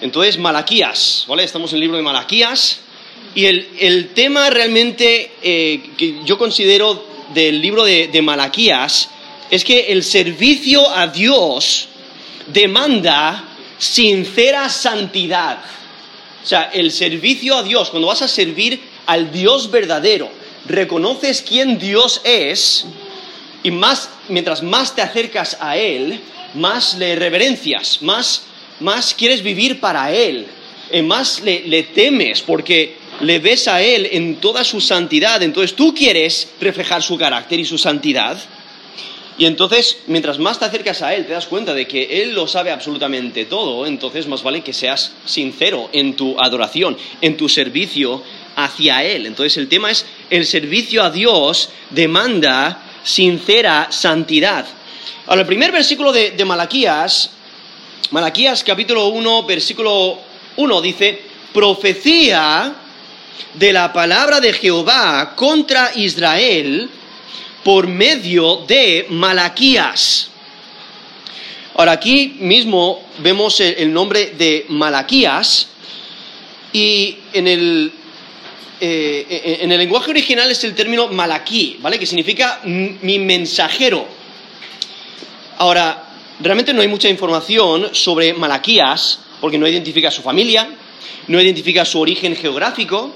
Entonces, Malaquías, ¿vale? Estamos en el libro de Malaquías. Y el, tema realmente eh, que yo considero del libro de, de Malaquías es que el servicio a Dios demanda sincera santidad. O sea, el servicio a Dios, cuando vas a servir al Dios verdadero, reconoces quién Dios es y más, mientras más te acercas a Él, más le reverencias, más, más quieres vivir para Él, y más le, le temes porque le ves a Él en toda su santidad. Entonces tú quieres reflejar su carácter y su santidad. Y entonces, mientras más te acercas a Él, te das cuenta de que Él lo sabe absolutamente todo, entonces más vale que seas sincero en tu adoración, en tu servicio hacia Él. Entonces el tema es, el servicio a Dios demanda sincera santidad. Ahora, el primer versículo de, de Malaquías, Malaquías capítulo 1, versículo 1 dice, profecía de la palabra de Jehová contra Israel, por medio de Malaquías. Ahora aquí mismo vemos el, nombre de Malaquías y en el, eh, en el lenguaje original es el término malaquí, ¿vale? Que significa mi mensajero. Ahora, realmente no hay mucha información sobre Malaquías porque no identifica su familia, no identifica su origen geográfico,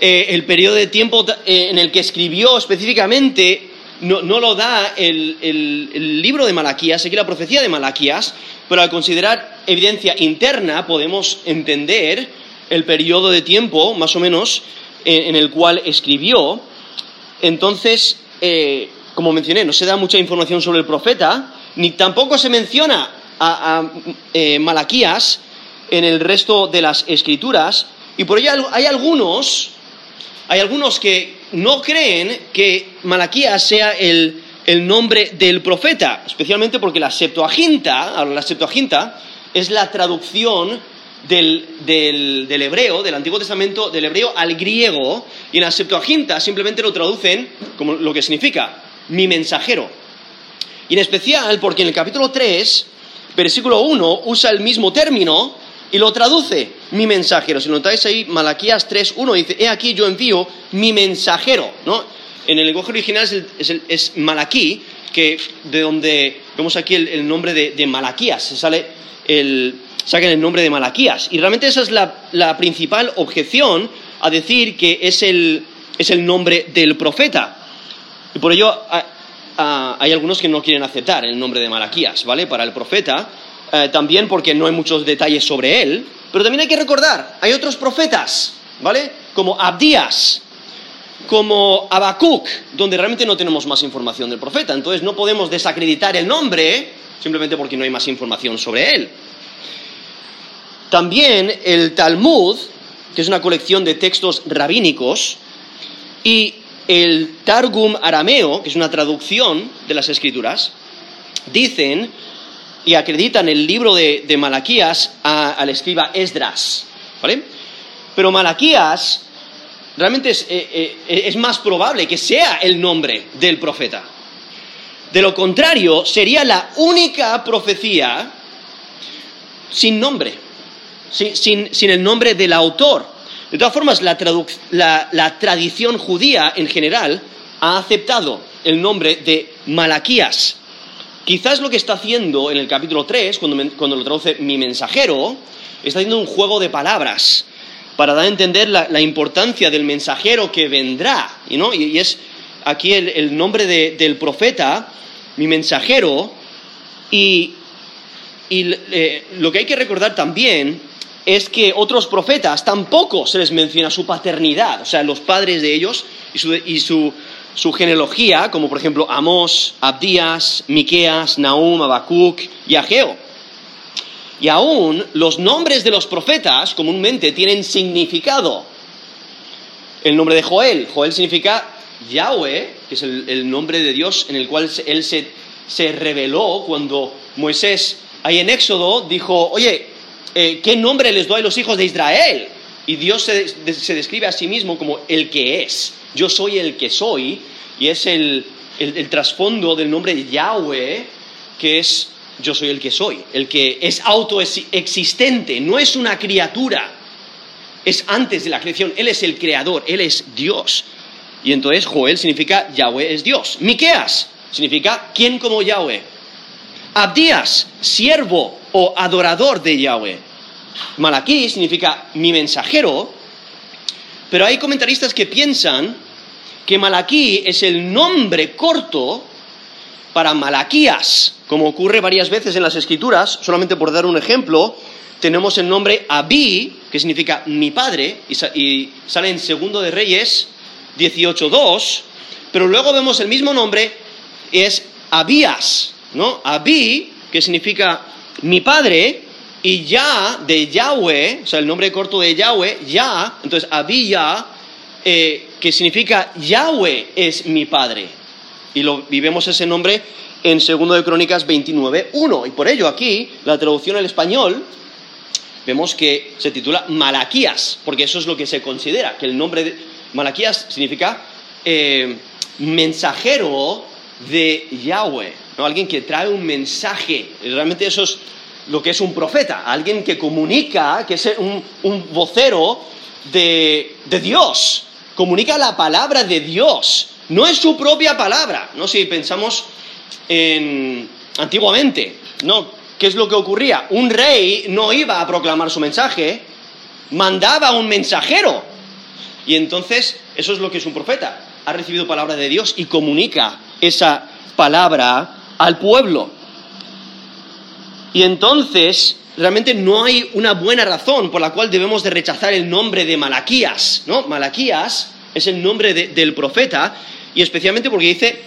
eh, el periodo de tiempo eh, en el que escribió específicamente no, lo da el, libro de Malaquías, aquí la profecía de Malaquías, pero al considerar evidencia interna podemos entender el periodo de tiempo, más o menos, en, el cual escribió. Entonces, eh, como mencioné, no se da mucha información sobre el profeta, ni tampoco se menciona a, eh, Malaquías en el resto de las escrituras, y por ello hay algunos, hay algunos que no creen que Malaquías sea el, nombre del profeta, especialmente porque la Septuaginta, la Septuaginta es la traducción del, hebreo, del Antiguo Testamento, del hebreo al griego, y en la Septuaginta simplemente lo traducen como lo que significa mi mensajero. Y en especial porque en el capítulo 3, versículo 1, usa el mismo término y lo traduce mi mensajero. Si notáis ahí, Malaquías 3.1 dice, he aquí yo envío mi mensajero, ¿no? En el lenguaje original es, Malaquí, que de donde vemos aquí el, nombre de, Malaquías, se sale el, sacan el nombre de Malaquías. Y realmente esa es la, principal objeción a decir que es el, es el nombre del profeta. Y por ello hay algunos que no quieren aceptar el nombre de Malaquías, ¿vale? Para el profeta, eh, también porque no hay muchos detalles sobre él, pero también hay que recordar, hay otros profetas, ¿vale? Como Abdías, como Habacuc, donde realmente no tenemos más información del profeta, entonces no podemos desacreditar el nombre simplemente porque no hay más información sobre él. También el Talmud, que es una colección de textos rabínicos, y el Targum arameo, que es una traducción de las escrituras, dicen y acreditan el libro de, Malaquías al escriba Esdras. ¿Vale? Pero Malaquías realmente eh, eh, es más probable que sea el nombre del profeta. De lo contrario, sería la única profecía sin nombre, sin, el nombre del autor. De todas formas, la, tradición judía en general ha aceptado el nombre de Malaquías Quizás lo que está haciendo en el capítulo 3, cuando, lo traduce mi mensajero, está haciendo un juego de palabras para dar a entender la, importancia del mensajero que vendrá. Y, es aquí el, nombre del profeta, mi mensajero, y, eh, lo que hay que recordar también es que otros profetas tampoco se les menciona su paternidad, o sea, los padres de ellos y su su genealogía, como por ejemplo Amós, Abdías, Miqueas, Nahum, Habacuc y Ageo. Y aún los nombres de los profetas comúnmente tienen significado. El nombre de Joel, Joel significa Yahweh, que es el, nombre de Dios en el cual él se, se, reveló cuando Moisés, ahí en Éxodo, dijo, oye, eh, ¿qué nombre les doy a los hijos de Israel? Y Dios se, se describe a sí mismo como el que es yo soy el que soy, y es el, trasfondo del nombre Yahweh, que es yo soy el que soy, el que es autoexistente, no es una criatura, es antes de la creación, Él es el creador, Él es Dios. Y entonces Joel significa Yahweh es Dios. Miqueas significa quién como Yahweh. Abdías, siervo o adorador de Yahweh. Malaquí significa mi mensajero, pero hay comentaristas que piensan que Malaquí es el nombre corto para Malaquías, como ocurre varias veces en las escrituras, solamente por dar un ejemplo, tenemos el nombre Abí, que significa mi padre, y, sale en Segundo de Reyes 18.2, pero luego vemos el mismo nombre, es Abías, ¿no? Abí, que significa mi padre, y ya de Yahweh, o sea, el nombre corto de Yahweh, ya, entonces Abía, eh, que significa Yahweh es mi padre. Y, lo, vemos ese nombre en 2 de Crónicas 29.1. Y por ello aquí, la traducción al español, vemos que se titula Malaquías, porque eso es lo que se considera, que el nombre de Malaquías significa eh, mensajero de Yahweh, ¿no? alguien que trae un mensaje. realmente eso es lo que es un profeta, alguien que comunica, que es un, vocero de, Dios, comunica la palabra de Dios, no es su propia palabra, ¿no? Si pensamos en antiguamente, ¿no? ¿Qué es lo que ocurría? Un rey no iba a proclamar su mensaje, mandaba un mensajero. Y entonces, eso es lo que es un profeta. Ha recibido palabra de Dios y comunica esa palabra al pueblo. Y entonces, realmente no hay una buena razón por la cual debemos de rechazar el nombre de Malaquías, ¿no? Malaquías es el nombre del profeta, y especialmente porque dice,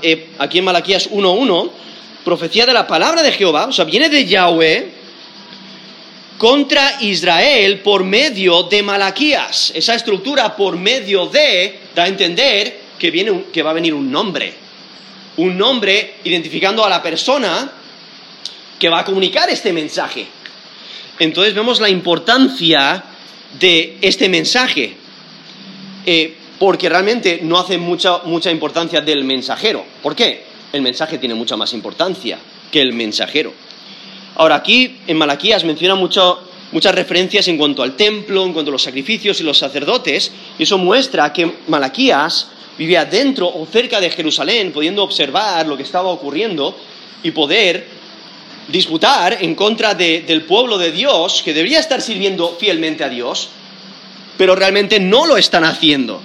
eh, aquí en Malaquías 1.1, profecía de la palabra de Jehová, o sea, viene de Yahweh contra Israel por medio de Malaquías. Esa estructura por medio de da a entender que, viene que va a venir un nombre. Un nombre identificando a la persona que va a comunicar este mensaje. Entonces vemos la importancia de este mensaje, eh, porque realmente no hace mucha, mucha importancia del mensajero. ¿Por qué? El mensaje tiene mucha más importancia que el mensajero. Ahora, aquí en Malaquías menciona muchas referencias en cuanto al templo, en cuanto a los sacrificios y los sacerdotes, y eso muestra que Malaquías vivía dentro o cerca de Jerusalén, pudiendo observar lo que estaba ocurriendo y poder disputar en contra del pueblo de Dios, que debería estar sirviendo fielmente a Dios, pero realmente no lo están haciendo.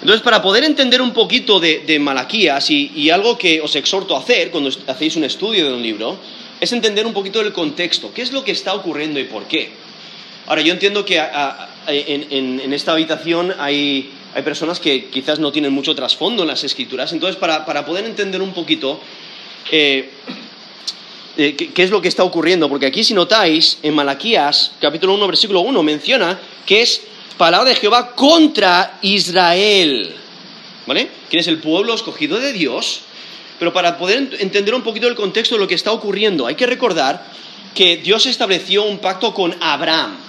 Entonces, para poder entender un poquito de, Malaquías y, algo que os exhorto a hacer cuando hacéis un estudio de un libro, es entender un poquito del contexto, qué es lo que está ocurriendo y por qué. Ahora, yo entiendo que en, esta habitación hay, personas que quizás no tienen mucho trasfondo en las escrituras, entonces para, poder entender un poquito, eh, eh, qué, es lo que está ocurriendo, porque aquí si notáis, en Malaquías, capítulo 1, versículo 1, menciona que es palabra de Jehová contra Israel. ¿Vale? ¿Quién es el pueblo escogido de Dios? Pero para poder entender un poquito el contexto de lo que está ocurriendo, hay que recordar que Dios estableció un pacto con Abraham.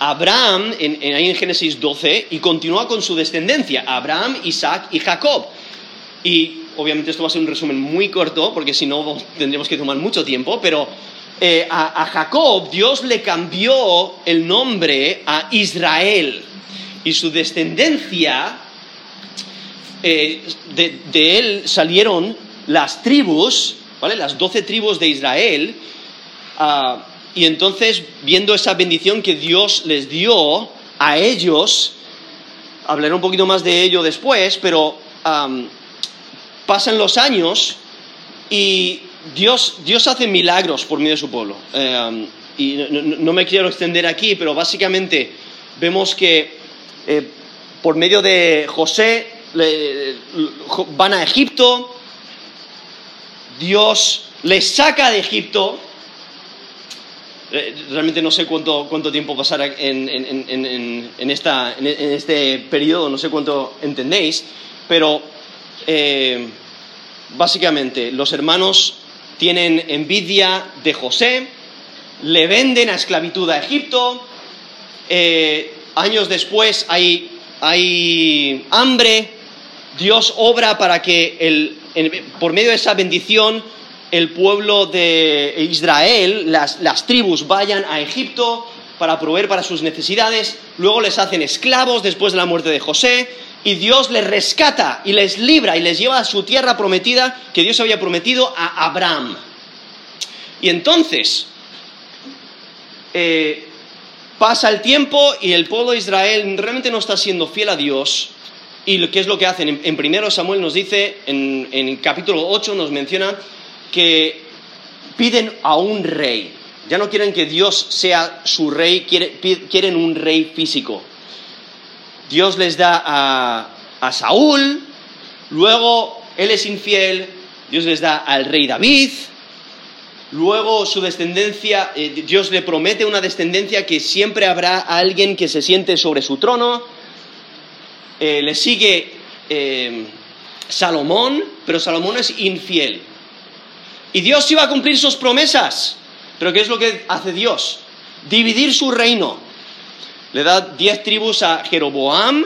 Abraham, en, ahí en Génesis 12, y continúa con su descendencia, Abraham, Isaac y Jacob. Y obviamente esto va a ser un resumen muy corto, porque si no tendríamos que tomar mucho tiempo, pero eh, a, Jacob Dios le cambió el nombre a Israel y su descendencia, eh, de, él salieron las tribus, ¿vale? Las doce tribus de Israel, ah, y entonces viendo esa bendición que Dios les dio a ellos, hablaré un poquito más de ello después, pero pasan los años y Dios, Dios hace milagros por medio de su pueblo. Eh, y no, me quiero extender aquí, pero básicamente vemos que eh, por medio de José van a Egipto, Dios les saca de Egipto. Eh, realmente no sé cuánto, cuánto tiempo pasará en, en, esta, en, este periodo, no sé cuánto entendéis, pero básicamente los hermanos tienen envidia de José, le venden a esclavitud a Egipto, eh, años después hay, hay, hambre, Dios obra para que por medio de esa bendición el pueblo de Israel, las, las tribus, vayan a Egipto para proveer para sus necesidades, luego les hacen esclavos después de la muerte de José, y Dios les rescata y les libra y les lleva a su tierra prometida que Dios había prometido a Abraham. Y entonces eh, pasa el tiempo y el pueblo de Israel realmente no está siendo fiel a Dios. ¿Y qué es lo que hacen? En, primero Samuel nos dice, en, el capítulo 8 nos menciona que piden a un rey. Ya no quieren que Dios sea su rey, quieren un rey físico. Dios les da a, Saúl, luego él es infiel, Dios les da al rey David, luego su descendencia, eh, Dios le promete una descendencia que siempre habrá alguien que se siente sobre su trono, eh, le sigue eh, Salomón, pero Salomón es infiel. Y Dios iba a cumplir sus promesas, pero ¿qué es lo que hace Dios? Dividir su reino le da diez tribus a Jeroboam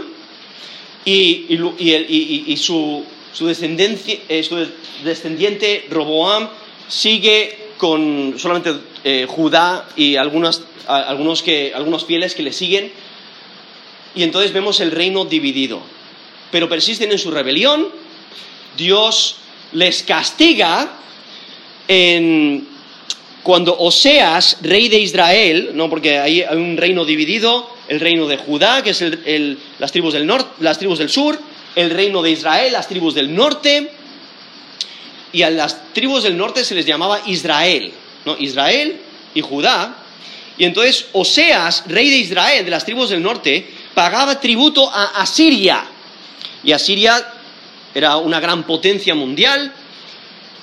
y, su, descendiente Roboam sigue con solamente eh, Judá y algunos, que, algunos fieles que le siguen. Y entonces vemos el reino dividido. Pero persisten en su rebelión. Dios les castiga en, cuando Oseas, rey de Israel, no porque hay un reino dividido, el reino de Judá, que es las, tribus del norte, las tribus del sur, el reino de Israel, las tribus del norte, y a las tribus del norte se les llamaba Israel, ¿no? Israel y Judá, y entonces Oseas, rey de Israel, de las tribus del norte, pagaba tributo a Asiria, y Asiria era una gran potencia mundial,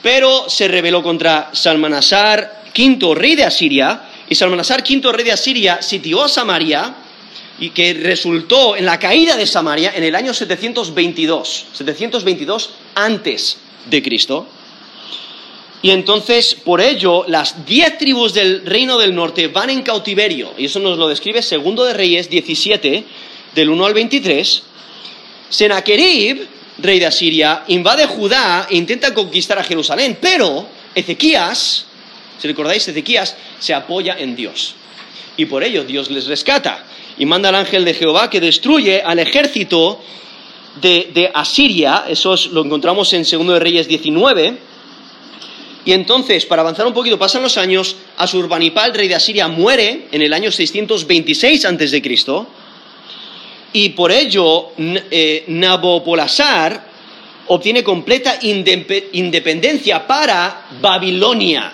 pero se rebeló contra Salmanasar, quinto rey de Asiria, y Salmanasar, quinto rey de Asiria, sitió a Samaria, y que resultó en la caída de Samaria en el año 722, 722 antes de Cristo. Y entonces, por ello, las diez tribus del reino del norte van en cautiverio, y eso nos lo describe Segundo de Reyes 17, del 1 al 23. Senaquerib, rey de Asiria, invade Judá e intenta conquistar a Jerusalén, pero Ezequías, si recordáis, Ezequías se apoya en Dios. Y por ello Dios les rescata y manda al ángel de Jehová que destruye al ejército de, Asiria, eso lo encontramos en 2 de Reyes 19, y entonces, para avanzar un poquito, pasan los años, Asurbanipal, rey de Asiria, muere en el año 626 a.C., y por ello eh, obtiene completa independencia para Babilonia.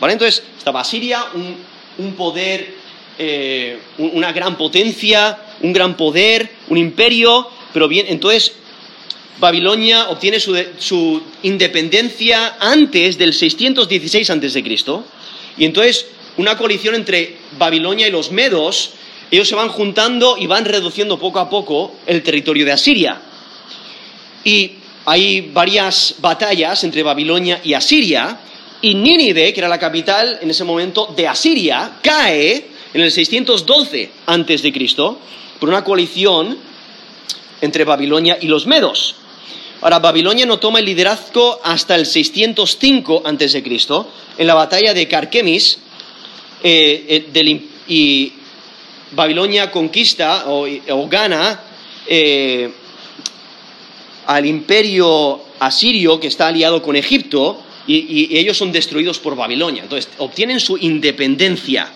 ¿Vale? Entonces, estaba Asiria, un poder eh, una gran potencia, un gran poder, un imperio, pero bien, entonces Babilonia obtiene su, independencia antes del 616 a.C. Y entonces una coalición entre Babilonia y los medos, ellos se van juntando y van reduciendo poco a poco el territorio de Asiria. Y hay varias batallas entre Babilonia y Asiria, y Nínive, que era la capital en ese momento de Asiria, cae en el 612 a.C. por una coalición entre Babilonia y los medos. Ahora, Babilonia no toma el liderazgo hasta el 605 a.C., en la batalla de Carquemis, eh, eh, y Babilonia conquista o, gana eh, al imperio asirio que está aliado con Egipto, y ellos son destruidos por Babilonia. Entonces, obtienen su independencia.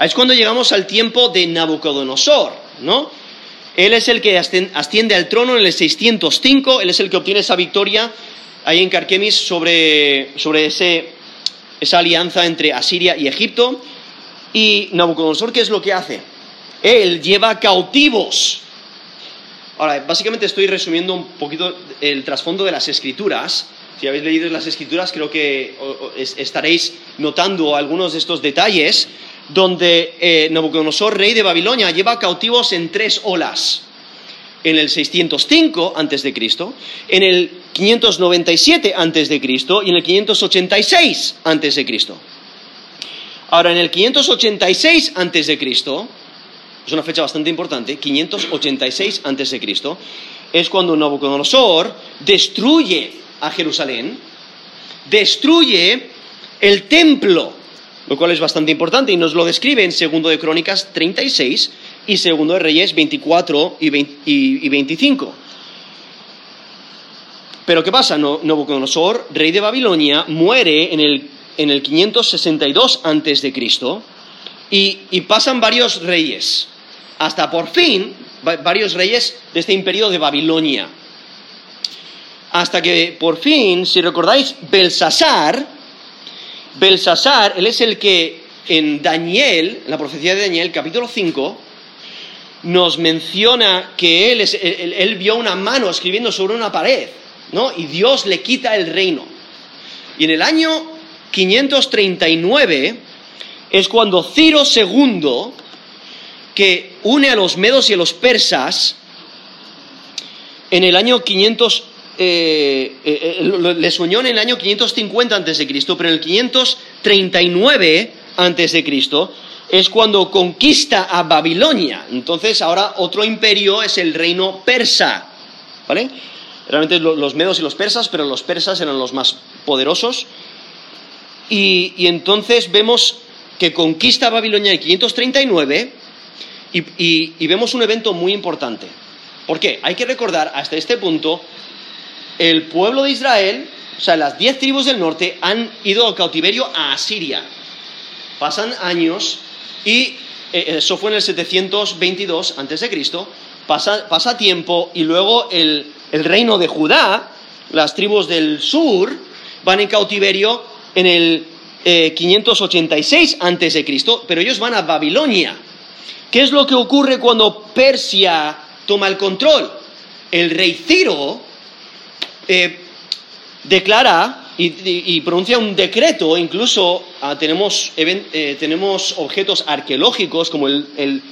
Es cuando llegamos al tiempo de Nabucodonosor, ¿no? Él es el que asciende al trono en el 605, él es el que obtiene esa victoria ahí en Carquemis sobre, sobre esa alianza entre Asiria y Egipto. Y Nabucodonosor, ¿qué es lo que hace? Él lleva cautivos. Ahora, básicamente estoy resumiendo un poquito el trasfondo de las escrituras. Si habéis leído las escrituras, creo que estaréis notando algunos de estos detalles donde eh, Nabucodonosor, rey de Babilonia, lleva cautivos en tres olas. En el 605 a.C., en el 597 a.C. y en el 586 a.C. Ahora, en el 586 a.C., es una fecha bastante importante, 586 a.C., es cuando Nabucodonosor destruye a Jerusalén destruye el templo, lo cual es bastante importante y nos lo describe en 2 de Crónicas 36 y 2 de Reyes 24 y, 25. Pero ¿qué pasa? Nabucodonosor, rey de Babilonia, muere en el, en el 562 a.C. Y, y pasan varios reyes, hasta por fin varios reyes de este imperio de Babilonia. Hasta que por fin, si recordáis, Belsasar, Belsasar, él es el que en Daniel, en la profecía de Daniel, capítulo 5, nos menciona que él, él, vio una mano escribiendo sobre una pared, ¿no? Y Dios le quita el reino. Y en el año 539 es cuando Ciro II, que une a los medos y a los persas, en el año 500, eh, eh, eh, les unió en el año 550 a.C., pero en el 539 a.C. es cuando conquista a Babilonia. Entonces ahora otro imperio es el reino persa. ¿Vale? Realmente los medos y los persas, pero los persas eran los más poderosos. Y, entonces vemos que conquista Babilonia en el 539 y, vemos un evento muy importante. ¿Por qué? Hay que recordar hasta este punto el pueblo de Israel, o sea, las diez tribus del norte, han ido al cautiverio a Asiria. Pasan años y eh, eso fue en el 722 a.C., pasa, pasa tiempo y luego el, reino de Judá, las tribus del sur, van en cautiverio en el 586 eh, a.C., pero ellos van a Babilonia. ¿Qué es lo que ocurre cuando Persia toma el control? El rey Ciro eh, declara y, pronuncia un decreto, incluso ah, eh, tenemos, objetos arqueológicos como el,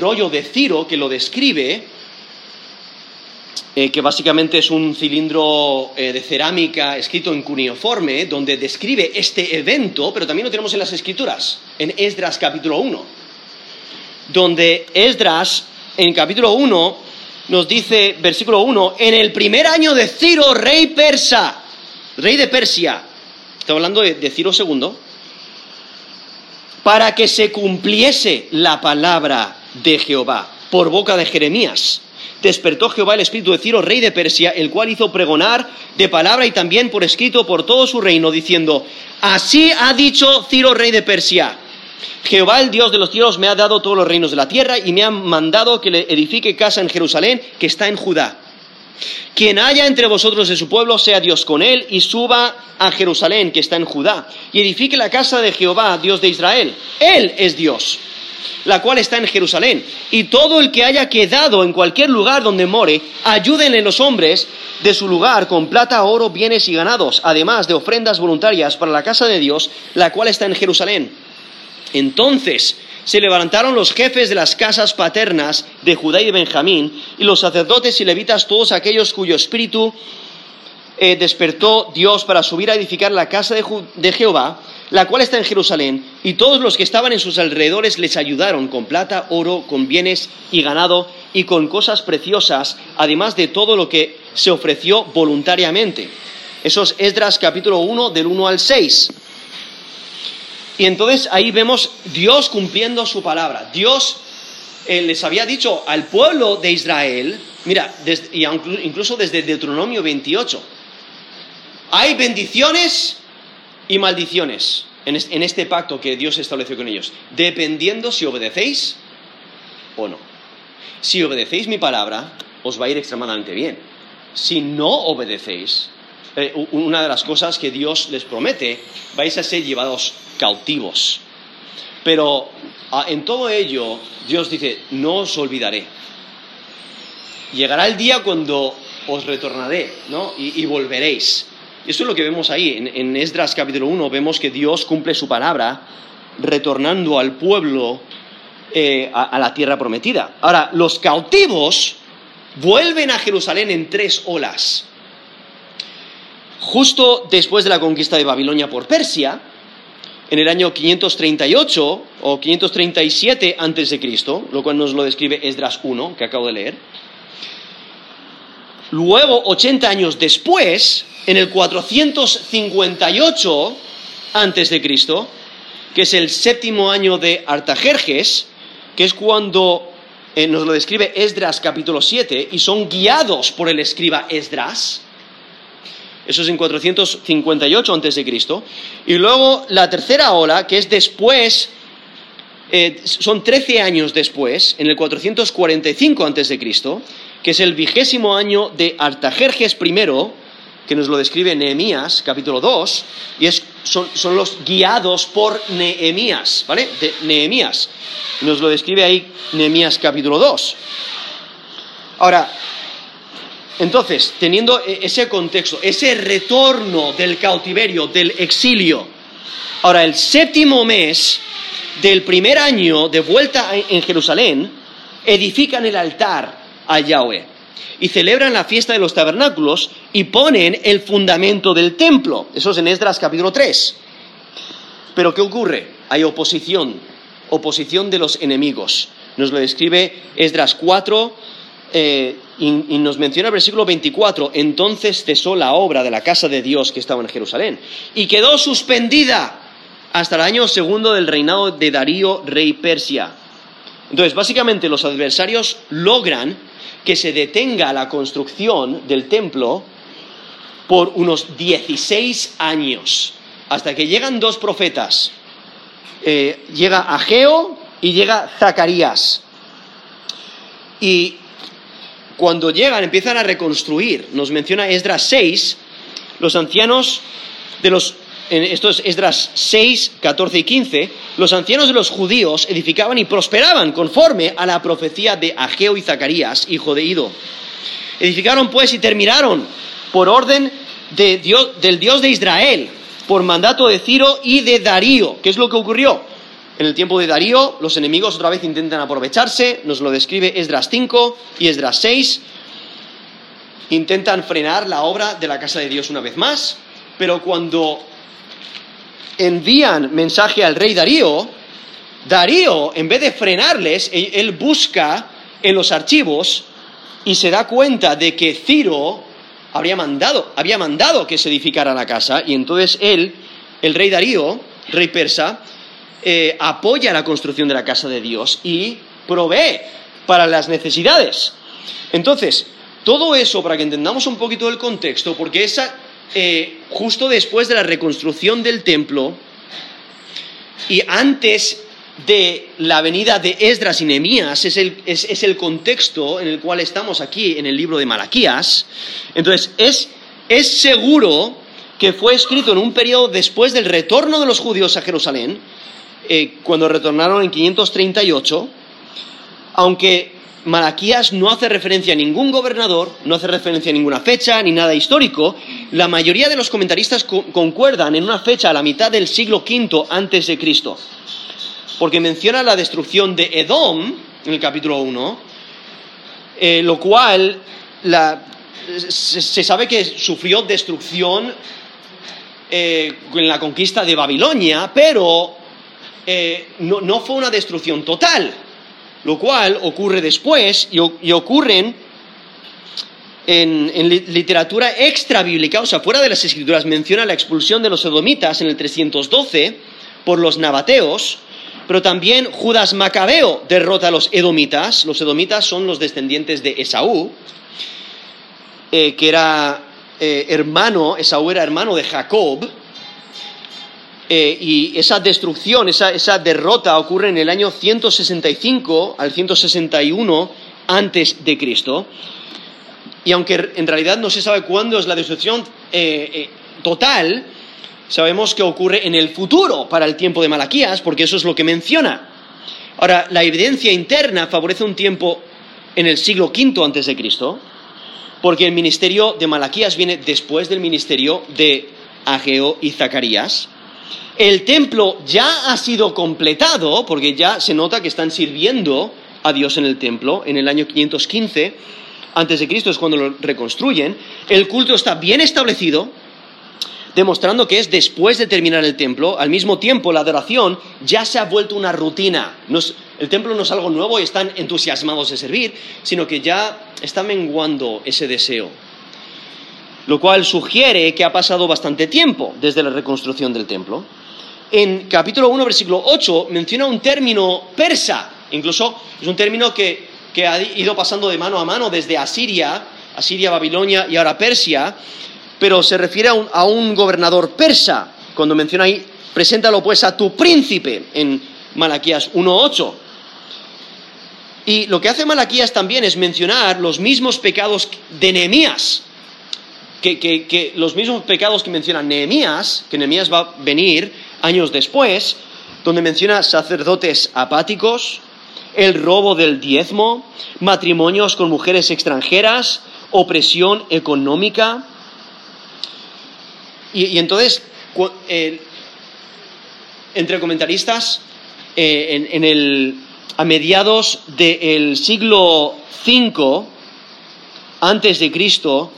rollo de Ciro que lo describe, eh, que básicamente es un cilindro de cerámica escrito en cuneiforme, donde describe este evento, pero también lo tenemos en las escrituras, en Esdras capítulo 1, donde Esdras en capítulo 1 nos dice, versículo 1, en el primer año de Ciro, rey persa, rey de Persia, está hablando de, Ciro II, para que se cumpliese la palabra de Jehová por boca de Jeremías. Despertó Jehová el espíritu de Ciro, rey de Persia, el cual hizo pregonar de palabra y también por escrito por todo su reino, diciendo, así ha dicho Ciro, rey de Persia, Jehová, el Dios de los cielos, me ha dado todos los reinos de la tierra y me ha mandado que le edifique casa en Jerusalén, que está en Judá. Quien haya entre vosotros de su pueblo, sea Dios con él, y suba a Jerusalén, que está en Judá, y edifique la casa de Jehová, Dios de Israel. Él es Dios, la cual está en Jerusalén. Y todo el que haya quedado en cualquier lugar donde more, ayúdenle los hombres de su lugar con plata, oro, bienes y ganados, además de ofrendas voluntarias para la casa de Dios, la cual está en Jerusalén entonces se levantaron los jefes de las casas paternas de Judá y de Benjamín, y los sacerdotes y levitas, todos aquellos cuyo espíritu eh, despertó Dios para subir a edificar la casa de, Jehová, la cual está en Jerusalén, y todos los que estaban en sus alrededores les ayudaron con plata, oro, con bienes y ganado, y con cosas preciosas, además de todo lo que se ofreció voluntariamente. Eso es Esdras capítulo 1 del 1 al 6. Y entonces ahí vemos Dios cumpliendo su palabra. Dios eh, les había dicho al pueblo de Israel, mira, incluso desde Deuteronomio 28, hay bendiciones y maldiciones en este pacto que Dios estableció con ellos, dependiendo si obedecéis o no. Si obedecéis mi palabra, os va a ir extremadamente bien. Si no obedecéis, eh, una de las cosas que Dios les promete, vais a ser llevados cautivos. Pero ah, en todo ello, Dios dice, no os olvidaré. Llegará el día cuando os retornaré, ¿no? Y, volveréis. Eso es lo que vemos ahí. En, Esdras capítulo 1 vemos que Dios cumple su palabra retornando al pueblo eh, a la tierra prometida. Ahora, los cautivos vuelven a Jerusalén en tres olas. Justo después de la conquista de Babilonia por Persia, en el año 538 o 537 a.C., lo cual nos lo describe Esdras 1, que acabo de leer. Luego, 80 años después, en el 458 antes de Cristo, que es el séptimo año de Artajerjes, que es cuando eh, nos lo describe Esdras capítulo 7, y son guiados por el escriba Esdras. Eso es en 458 antes de Cristo. Y luego la tercera ola, que es después, eh, son 13 años después, en el 445 antes de Cristo, que es el vigésimo año de Artajerjes I, que nos lo describe Nehemías, capítulo 2, y son, los guiados por Nehemías, ¿vale? De Nehemías. Nos lo describe ahí Nehemías, capítulo 2. Ahora, entonces, teniendo e-, ese contexto, ese retorno del cautiverio, del exilio, ahora el séptimo mes del primer año de vuelta en Jerusalén, edifican el altar a Yahweh y celebran la fiesta de los tabernáculos y ponen el fundamento del templo. Eso es en Esdras capítulo 3. Pero ¿qué ocurre? Hay oposición, oposición de los enemigos. Nos lo describe Esdras 4 eh, y, nos menciona el versículo 24. Entonces cesó la obra de la casa de Dios que estaba en Jerusalén y quedó suspendida hasta el año segundo del reinado de Darío, rey Persia. Entonces, básicamente los adversarios logran que se detenga la construcción del templo por unos 16 años, hasta que llegan dos profetas. Eh, llega Ageo y llega Zacarías. Y cuando llegan empiezan a reconstruir. Nos menciona Esdras 6, los ancianos de los Esdras 6, 14 y 15, los ancianos de los judíos edificaban y prosperaban conforme a la profecía de Ageo y Zacarías, hijo de Ido. Edificaron pues y terminaron por orden del Dios de Israel, por mandato de Ciro y de Darío. ¿Qué es lo que ocurrió? En el tiempo de Darío, los enemigos otra vez intentan aprovecharse, nos lo describe Esdras 5 y Esdras 6. Intentan frenar la obra de la casa de Dios una vez más, pero cuando envían mensaje al rey Darío, Darío, en vez de frenarles, él busca en los archivos y se da cuenta de que Ciro habría mandado, había mandado que se edificara la casa, y entonces él, el rey Darío, rey persa, eh, apoya la construcción de la casa de Dios y provee para las necesidades. Entonces, todo eso para que entendamos un poquito el contexto, porque esa eh, justo después de la reconstrucción del templo y antes de la venida de Esdras y Nehemías, es el, es el, contexto en el cual estamos aquí en el libro de Malaquías. Entonces, es, es seguro que fue escrito en un periodo después del retorno de los judíos a Jerusalén, eh, cuando retornaron en 538, aunque Malaquías no hace referencia a ningún gobernador, no hace referencia a ninguna fecha ni nada histórico. La mayoría de los comentaristas concuerdan en una fecha a la mitad del siglo V antes de Cristo, porque menciona la destrucción de Edom en el capítulo 1, eh, lo cual se, sabe que sufrió destrucción eh, en la conquista de Babilonia, pero eh, no fue una destrucción total lo cual ocurre después y, ocurren en, literatura extra bíblica, o sea, fuera de las escrituras, menciona la expulsión de los edomitas en el 312 por los nabateos, pero también Judas Macabeo derrota a los edomitas. Los edomitas son los descendientes de Esaú, eh, que era eh, hermano, Esaú era hermano de Jacob, eh, y esa destrucción, esa, derrota ocurre en el año 165 al 161 antes de Cristo. Y aunque en realidad no se sabe cuándo es la destrucción eh, eh, total, sabemos que ocurre en el futuro para el tiempo de Malaquías, porque eso es lo que menciona. Ahora, la evidencia interna favorece un tiempo en el siglo V antes de Cristo, porque el ministerio de Malaquías viene después del ministerio de Ageo y Zacarías. El templo ya ha sido completado, porque ya se nota que están sirviendo a Dios en el templo, en el año 515 antes de Cristo es cuando lo reconstruyen. El culto está bien establecido, demostrando que es después de terminar el templo. Al mismo tiempo, la adoración ya se ha vuelto una rutina. el templo no es algo nuevo y están entusiasmados de servir, sino que ya está menguando ese deseo. Lo cual sugiere que ha pasado bastante tiempo desde la reconstrucción del templo. En capítulo 1, versículo 8, menciona un término persa, incluso es un término que, ha ido pasando de mano a mano desde Asiria, Asiria, Babilonia y ahora Persia, pero se refiere a un, a un gobernador persa, cuando menciona ahí, preséntalo pues a tu príncipe en Malaquías 1.8. Y lo que hace Malaquías también es mencionar los mismos pecados de Nehemías, que, los mismos pecados que menciona Nehemías, que Nehemías va a venir años después, donde menciona sacerdotes apáticos, el robo del diezmo, matrimonios con mujeres extranjeras, opresión económica. Y, entonces, entre comentaristas, eh, en, el, a mediados del siglo V antes de Cristo,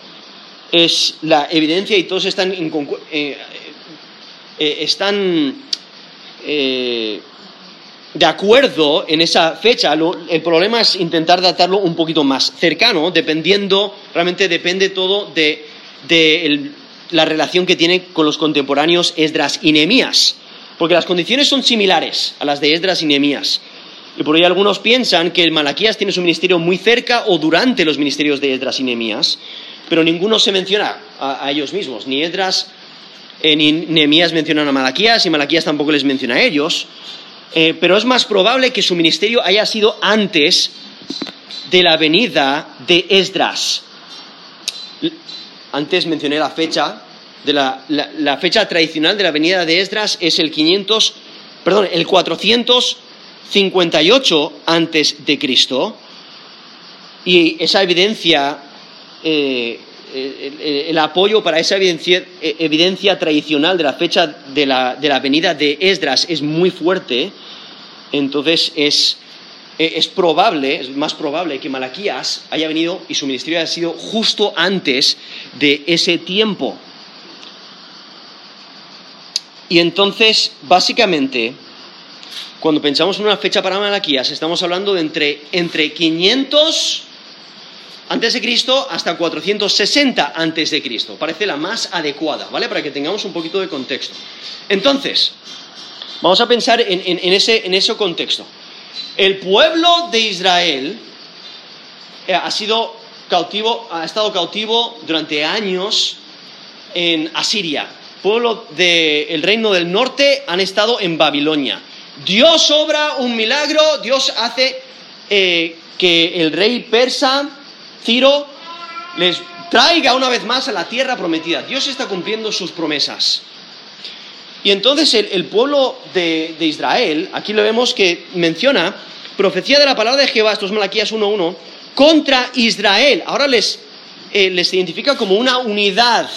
es la evidencia y todos están, eh, eh, están eh, de acuerdo en esa fecha. el problema es intentar datarlo un poquito más cercano, dependiendo, realmente depende todo de, la relación que tiene con los contemporáneos Esdras y Nehemías, porque las condiciones son similares a las de Esdras y Nehemías. Y por ahí algunos piensan que el Malaquías tiene su ministerio muy cerca o durante los ministerios de Esdras y Nehemías, pero ninguno se menciona a, ellos mismos. Ni Edras ni Nehemías mencionan a Malaquías y Malaquías tampoco les menciona a ellos. Eh, pero es más probable que su ministerio haya sido antes de la venida de Esdras. Antes mencioné la fecha, de la, la, fecha tradicional de la venida de Esdras es el 500, perdón, el 458 antes de Cristo. Y esa evidencia eh, el, apoyo para esa evidencia, tradicional de la fecha de la, de la, venida de Esdras es muy fuerte, entonces es, es probable, es más probable que Malaquías haya venido y su ministerio haya sido justo antes de ese tiempo. Y entonces, básicamente, cuando pensamos en una fecha para Malaquías, estamos hablando de entre, entre 500 antes de Cristo hasta 460 antes de Cristo. Parece la más adecuada, ¿vale? Para que tengamos un poquito de contexto. Entonces, vamos a pensar en, ese, en ese contexto. El pueblo de Israel eh, ha sido cautivo, ha estado cautivo durante años en Asiria. Pueblo del reino del norte han estado en Babilonia. Dios obra un milagro, Dios hace eh, que el rey persa Ciro les traiga una vez más a la tierra prometida. Dios está cumpliendo sus promesas. Y entonces el, pueblo de, Israel, aquí lo vemos que menciona, profecía de la palabra de Jehová, esto es Malaquías 1.1, contra Israel. Ahora les, eh, les identifica como una unidad.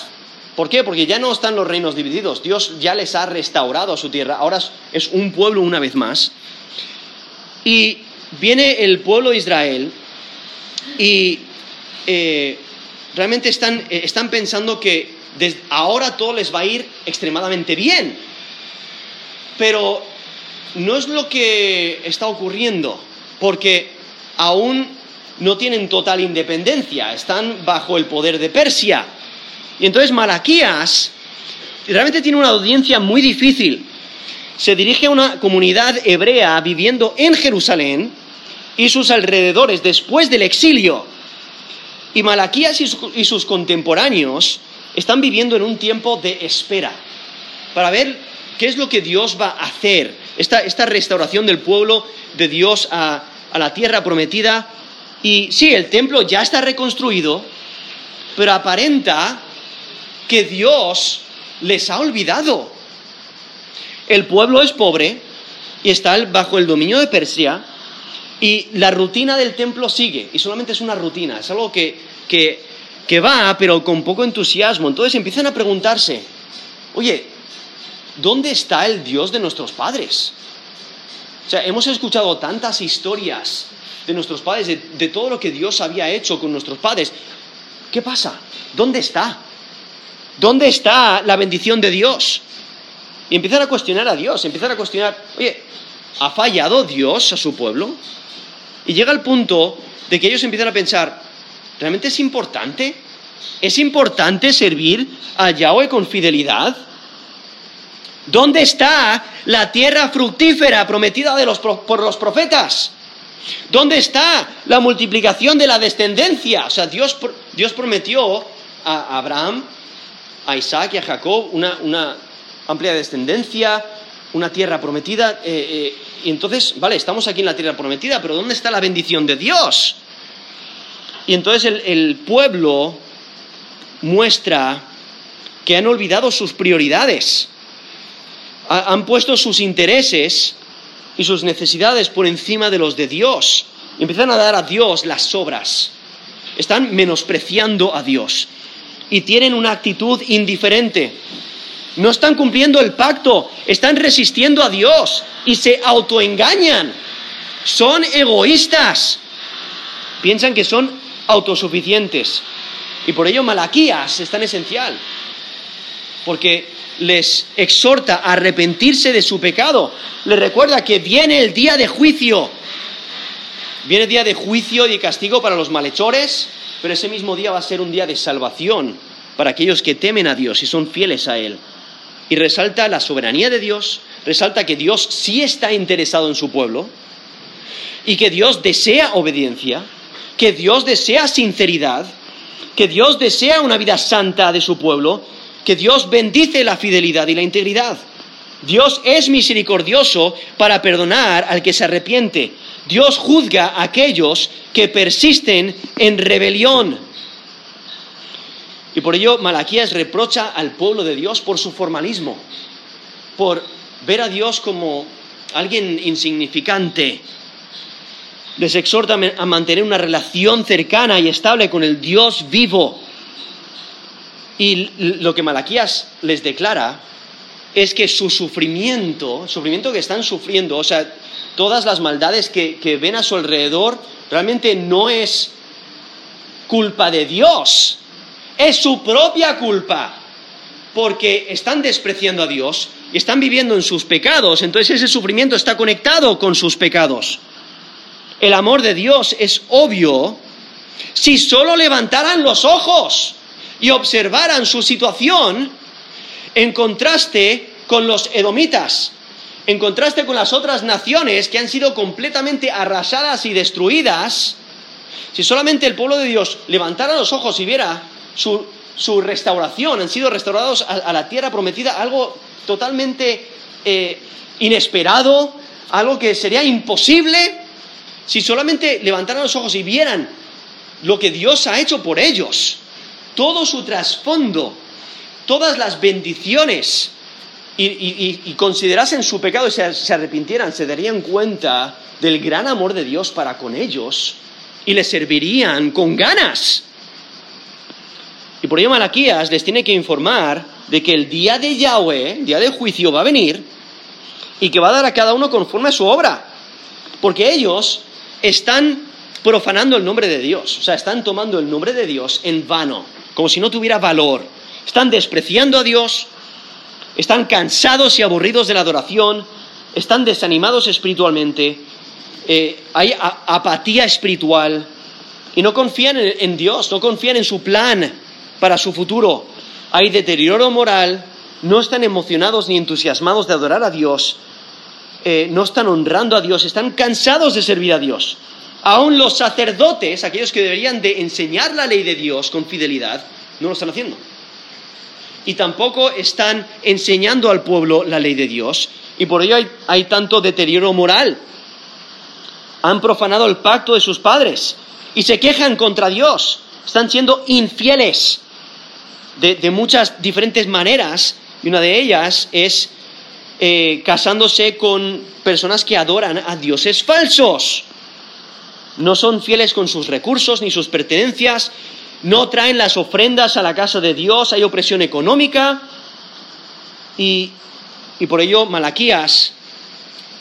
¿Por qué? Porque ya no están los reinos divididos. Dios ya les ha restaurado a su tierra. Ahora es un pueblo una vez más. Y viene el pueblo de Israel y eh, realmente están, eh, están, pensando que ahora todo les va a ir extremadamente bien. Pero no es lo que está ocurriendo, porque aún no tienen total independencia, están bajo el poder de Persia. Y entonces Malaquías realmente tiene una audiencia muy difícil. Se dirige a una comunidad hebrea viviendo en Jerusalén y sus alrededores después del exilio. Y Malaquías y, sus contemporáneos están viviendo en un tiempo de espera para ver qué es lo que Dios va a hacer. Esta, restauración del pueblo de Dios a, a la tierra prometida. Y sí, el templo ya está reconstruido, pero aparenta que Dios les ha olvidado. El pueblo es pobre y está bajo el dominio de Persia y la rutina del templo sigue, y solamente es una rutina, es algo que, que, va, pero con poco entusiasmo. Entonces empiezan a preguntarse, oye, ¿dónde está el Dios de nuestros padres? O sea, hemos escuchado tantas historias de nuestros padres, de, de, todo lo que Dios había hecho con nuestros padres. ¿Qué pasa? ¿Dónde está? ¿Dónde está la bendición de Dios? Y empiezan a cuestionar a Dios, empiezan a cuestionar, oye, ¿Ha fallado Dios a su pueblo? Y llega el punto de que ellos empiezan a pensar, ¿realmente es importante? ¿Es importante servir a Yahweh con fidelidad? ¿Dónde está la tierra fructífera prometida por los profetas? ¿Dónde está la multiplicación de la descendencia? O sea, Dios, prometió a Abraham, a Isaac y a Jacob una, amplia descendencia, una tierra prometida. Eh, eh, y entonces, vale, estamos aquí en la tierra prometida, pero ¿dónde está la bendición de Dios? Y entonces el pueblo muestra que han olvidado sus prioridades han puesto sus intereses y sus necesidades por encima de los de Dios. empiezan a dar a Dios las obras. Están menospreciando a Dios y tienen una actitud indiferente. No están cumpliendo el pacto, están resistiendo a Dios y se autoengañan. Son egoístas. Piensan que son autosuficientes. Y por ello Malaquías es tan esencial. Porque les exhorta a arrepentirse de su pecado. Les recuerda que viene el día de juicio. Viene el día de juicio y de castigo para los malhechores, pero ese mismo día va a ser un día de salvación para aquellos que temen a Dios y son fieles a Él. Y resalta la soberanía de Dios, resalta que Dios sí está interesado en su pueblo y que Dios desea obediencia, que Dios desea sinceridad, que Dios desea una vida santa de su pueblo que Dios bendice la fidelidad y la integridad. Dios es misericordioso para perdonar al que se arrepiente. Dios juzga a aquellos que persisten en rebelión. Y por ello Malaquías reprocha al pueblo de Dios por su formalismo, por ver a Dios como alguien insignificante. Les exhorta a mantener una relación cercana y estable con el Dios vivo y lo que Malaquías les declara es que su sufrimiento, sufrimiento que están sufriendo, o sea, todas las maldades que, que ven a su alrededor, realmente no es culpa de Dios, es su propia culpa, porque están despreciando a Dios y están viviendo en sus pecados, entonces ese sufrimiento está conectado con sus pecados. El amor de Dios es obvio si solo levantaran los ojos y observaran su situación en contraste con los edomitas, en contraste con las otras naciones que han sido completamente arrasadas y destruidas, si solamente el pueblo de Dios levantara los ojos y viera su, restauración, han sido restaurados a, la tierra prometida, algo totalmente eh, inesperado, algo que sería imposible, si solamente levantaran los ojos y vieran lo que Dios ha hecho por ellos todo su trasfondo, todas las bendiciones, y, considerasen su pecado y se, arrepintieran, se darían cuenta del gran amor de Dios para con ellos y les servirían con ganas. Y por ello Malaquías les tiene que informar de que el día de Yahweh, día del juicio, va a venir y que va a dar a cada uno conforme a su obra. Porque ellos están profanando el nombre de Dios, o sea, están tomando el nombre de Dios en vano como si no tuviera valor. Están despreciando a Dios, están cansados y aburridos de la adoración, están desanimados espiritualmente, eh, hay apatía espiritual y no confían en, Dios, no confían en su plan para su futuro. Hay deterioro moral, no están emocionados ni entusiasmados de adorar a Dios, eh, no están honrando a Dios, están cansados de servir a Dios. Aún los sacerdotes, aquellos que deberían de enseñar la ley de Dios con fidelidad, no lo están haciendo. Y tampoco están enseñando al pueblo la ley de Dios. Y por ello hay, tanto deterioro moral. Han profanado el pacto de sus padres y se quejan contra Dios. Están siendo infieles de, muchas diferentes maneras. Y una de ellas es eh, casándose con personas que adoran a dioses falsos no son fieles con sus recursos ni sus pertenencias, no traen las ofrendas a la casa de Dios, hay opresión económica y, por ello Malaquías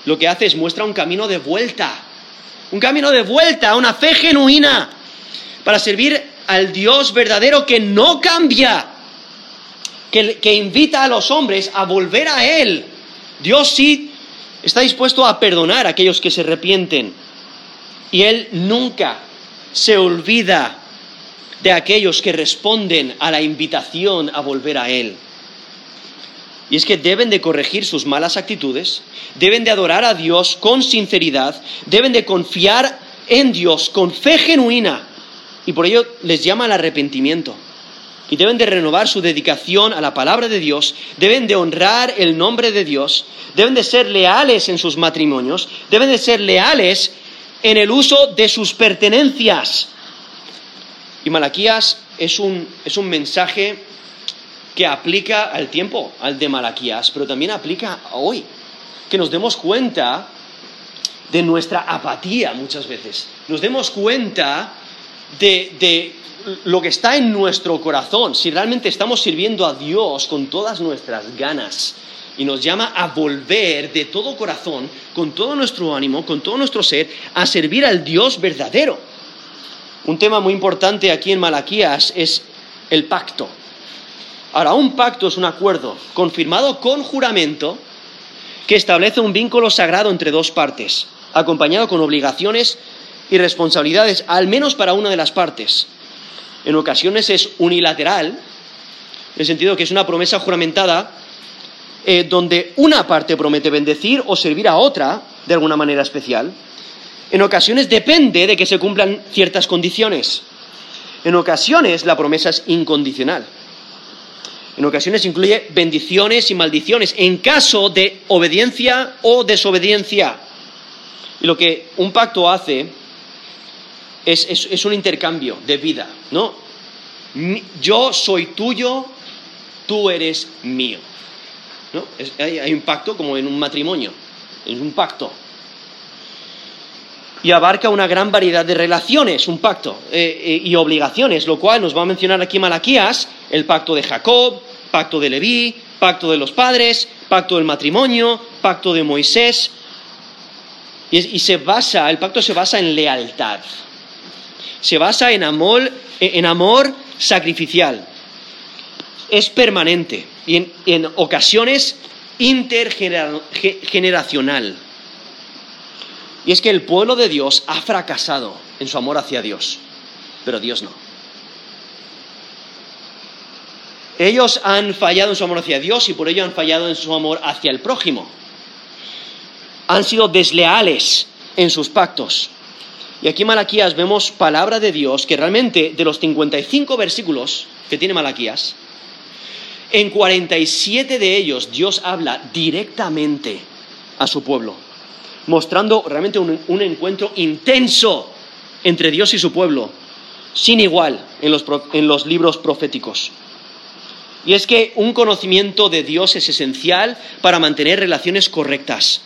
lo que hace es muestra un camino de vuelta, un camino de vuelta a una fe genuina para servir al Dios verdadero que no cambia, que, invita a los hombres a volver a Él. Dios sí Está dispuesto a perdonar a aquellos que se arrepienten. Y Él nunca se olvida de aquellos que responden a la invitación a volver a Él. Y es que deben de corregir sus malas actitudes, deben de adorar a Dios con sinceridad, deben de confiar en Dios con fe genuina. Y por ello les llama al arrepentimiento. Y deben de renovar su dedicación a la palabra de Dios, deben de honrar el nombre de Dios, deben de ser leales en sus matrimonios, deben de ser leales en el uso de sus pertenencias. Y Malaquías es un, es un mensaje que aplica al tiempo, al de Malaquías, pero también aplica a hoy. Que nos demos cuenta de nuestra apatía muchas veces. Nos demos cuenta de, lo que está en nuestro corazón, si realmente estamos sirviendo a Dios con todas nuestras ganas. Y nos llama a volver de todo corazón, con todo nuestro ánimo, con todo nuestro ser, a servir al Dios verdadero. Un tema muy importante aquí en Malaquías es el pacto. Ahora, un pacto es un acuerdo confirmado con juramento que establece un vínculo sagrado entre dos partes, acompañado con obligaciones y responsabilidades, al menos para una de las partes. En ocasiones es unilateral, en el sentido que es una promesa juramentada eh, donde una parte promete bendecir o servir a otra de alguna manera especial. En ocasiones depende de que se cumplan ciertas condiciones. En ocasiones la promesa es incondicional. En ocasiones incluye bendiciones y maldiciones en caso de obediencia o desobediencia. Y lo que un pacto hace es, un intercambio de vida, ¿no? Yo soy tuyo, tú eres mío. ¿no? hay, un pacto como en un matrimonio, es un pacto. Y abarca una gran variedad de relaciones, un pacto, eh, eh, y obligaciones, lo cual nos va a mencionar aquí Malaquías, el pacto de Jacob, pacto de Leví, pacto de los padres, pacto del matrimonio, pacto de Moisés. Y, se basa, el pacto se basa en lealtad. Se basa en amor, en amor sacrificial. Es permanente y en, en ocasiones intergeneracional. Y es que el pueblo de Dios ha fracasado en su amor hacia Dios, pero Dios no. Ellos han fallado en su amor hacia Dios y por ello han fallado en su amor hacia el prójimo. Han sido desleales en sus pactos. Y aquí en Malaquías vemos palabra de Dios que realmente de los 55 versículos que tiene Malaquías, en 47 de ellos Dios habla directamente a su pueblo, mostrando realmente un, encuentro intenso entre Dios y su pueblo, sin igual en los, en los libros proféticos. Y es que un conocimiento de Dios es esencial para mantener relaciones correctas.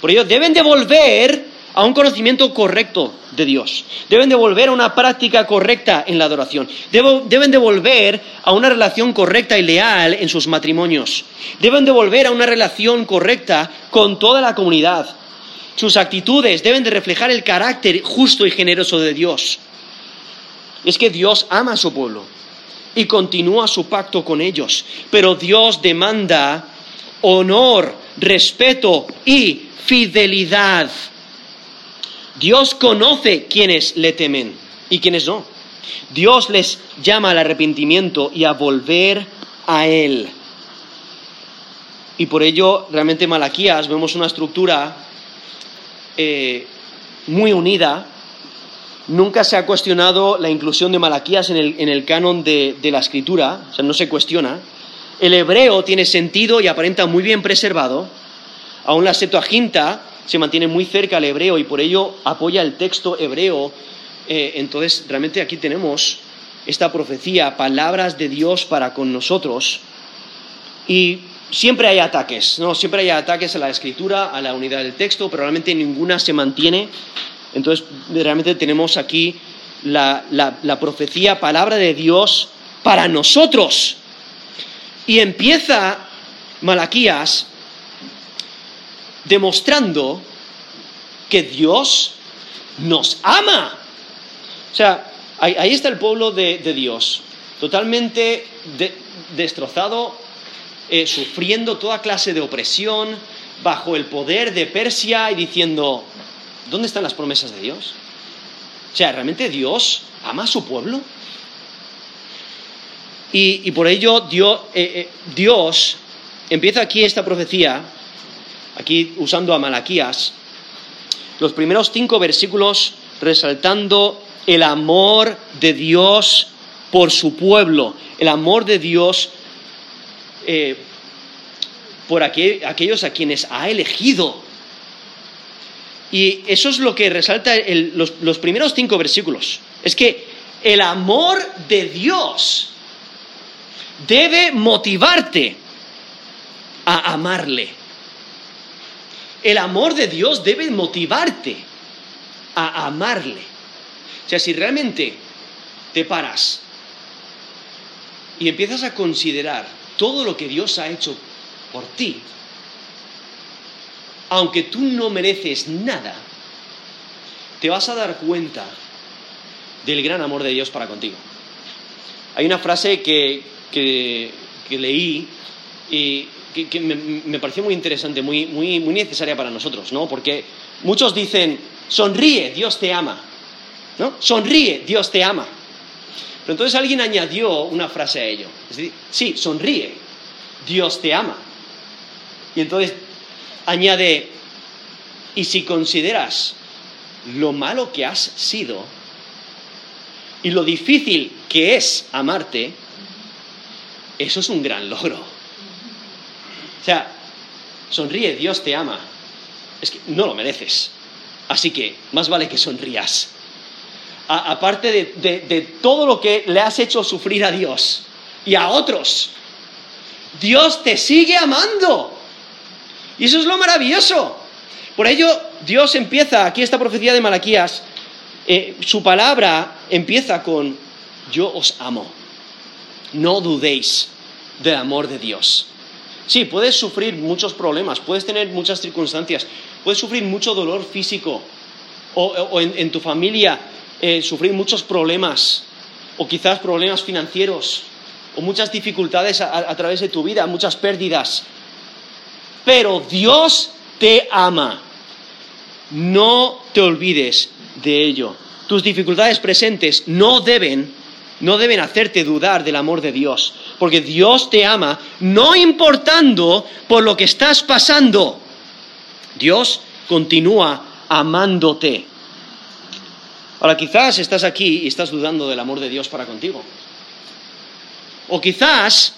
Por ello, deben de volver a un conocimiento correcto de Dios. Deben de volver a una práctica correcta en la adoración. deben de volver a una relación correcta y leal en sus matrimonios. Deben de volver a una relación correcta con toda la comunidad. Sus actitudes deben de reflejar el carácter justo y generoso de Dios. Es que Dios ama a su pueblo y continúa su pacto con ellos. Pero Dios demanda honor, respeto y fidelidad. Dios conoce quienes le temen y quienes no. Dios les llama al arrepentimiento y a volver a Él. Y por ello, realmente Malaquías vemos una estructura eh, muy unida Nunca se ha cuestionado la inclusión de Malaquías en el, canon de, la escritura, o sea, no se cuestiona. El hebreo tiene sentido y aparenta muy bien preservado. Aún la Septuaginta se mantiene muy cerca al hebreo y por ello apoya el texto hebreo. Eh, entonces, realmente aquí tenemos esta profecía, palabras de Dios para con nosotros. Y siempre hay ataques, ¿no? Siempre hay ataques a la escritura, a la unidad del texto, pero realmente ninguna se mantiene entonces, realmente tenemos aquí la, profecía, palabra de Dios para nosotros. Y empieza Malaquías demostrando que Dios nos ama. O sea, ahí, está el pueblo de, Dios, totalmente destrozado, eh, sufriendo toda clase de opresión, bajo el poder de Persia y diciendo, ¿dónde están las promesas de Dios? O sea, ¿realmente Dios ama a su pueblo? Y, por ello eh, eh, Dios empieza aquí esta profecía, aquí usando a Malaquías, los primeros cinco versículos resaltando el amor de Dios por su pueblo, el amor de Dios eh, por aquellos a quienes ha elegido. Y eso es lo que resalta los, los primeros cinco versículos. Es que el amor de Dios debe motivarte a amarle. El amor de Dios debe motivarte a amarle. O sea, si realmente te paras y empiezas a considerar todo lo que Dios ha hecho por ti, aunque tú no mereces nada, te vas a dar cuenta del gran amor de Dios para contigo. Hay una frase que, leí y que, me, pareció muy interesante, muy, muy, muy necesaria para nosotros, ¿no? Porque muchos dicen, sonríe, Dios te ama, ¿no? Sonríe, Dios te ama. Pero entonces alguien añadió una frase a ello. Es decir, sí, sonríe, Dios te ama. Y entonces añade, y si consideras lo malo que has sido y lo difícil que es amarte, eso es un gran logro. O sea, sonríe, Dios te ama. Es que no lo mereces. Así que más vale que sonrías. aparte de todo lo que le has hecho sufrir a Dios y a otros, Dios te sigue amando. Y eso es lo maravilloso. Por ello, Dios empieza, aquí esta profecía de Malaquías, eh, su palabra empieza con, yo os amo. No dudéis del amor de Dios. Sí, puedes sufrir muchos problemas, puedes tener muchas circunstancias, puedes sufrir mucho dolor físico, o, en, tu familia eh, sufrir muchos problemas, o quizás problemas financieros, o muchas dificultades a través de tu vida, muchas pérdidas pero Dios te ama. No te olvides de ello. Tus dificultades presentes no deben, no deben hacerte dudar del amor de Dios, porque Dios te ama, no importando por lo que estás pasando. Dios continúa amándote. Ahora quizás estás aquí y estás dudando del amor de Dios para contigo. O quizás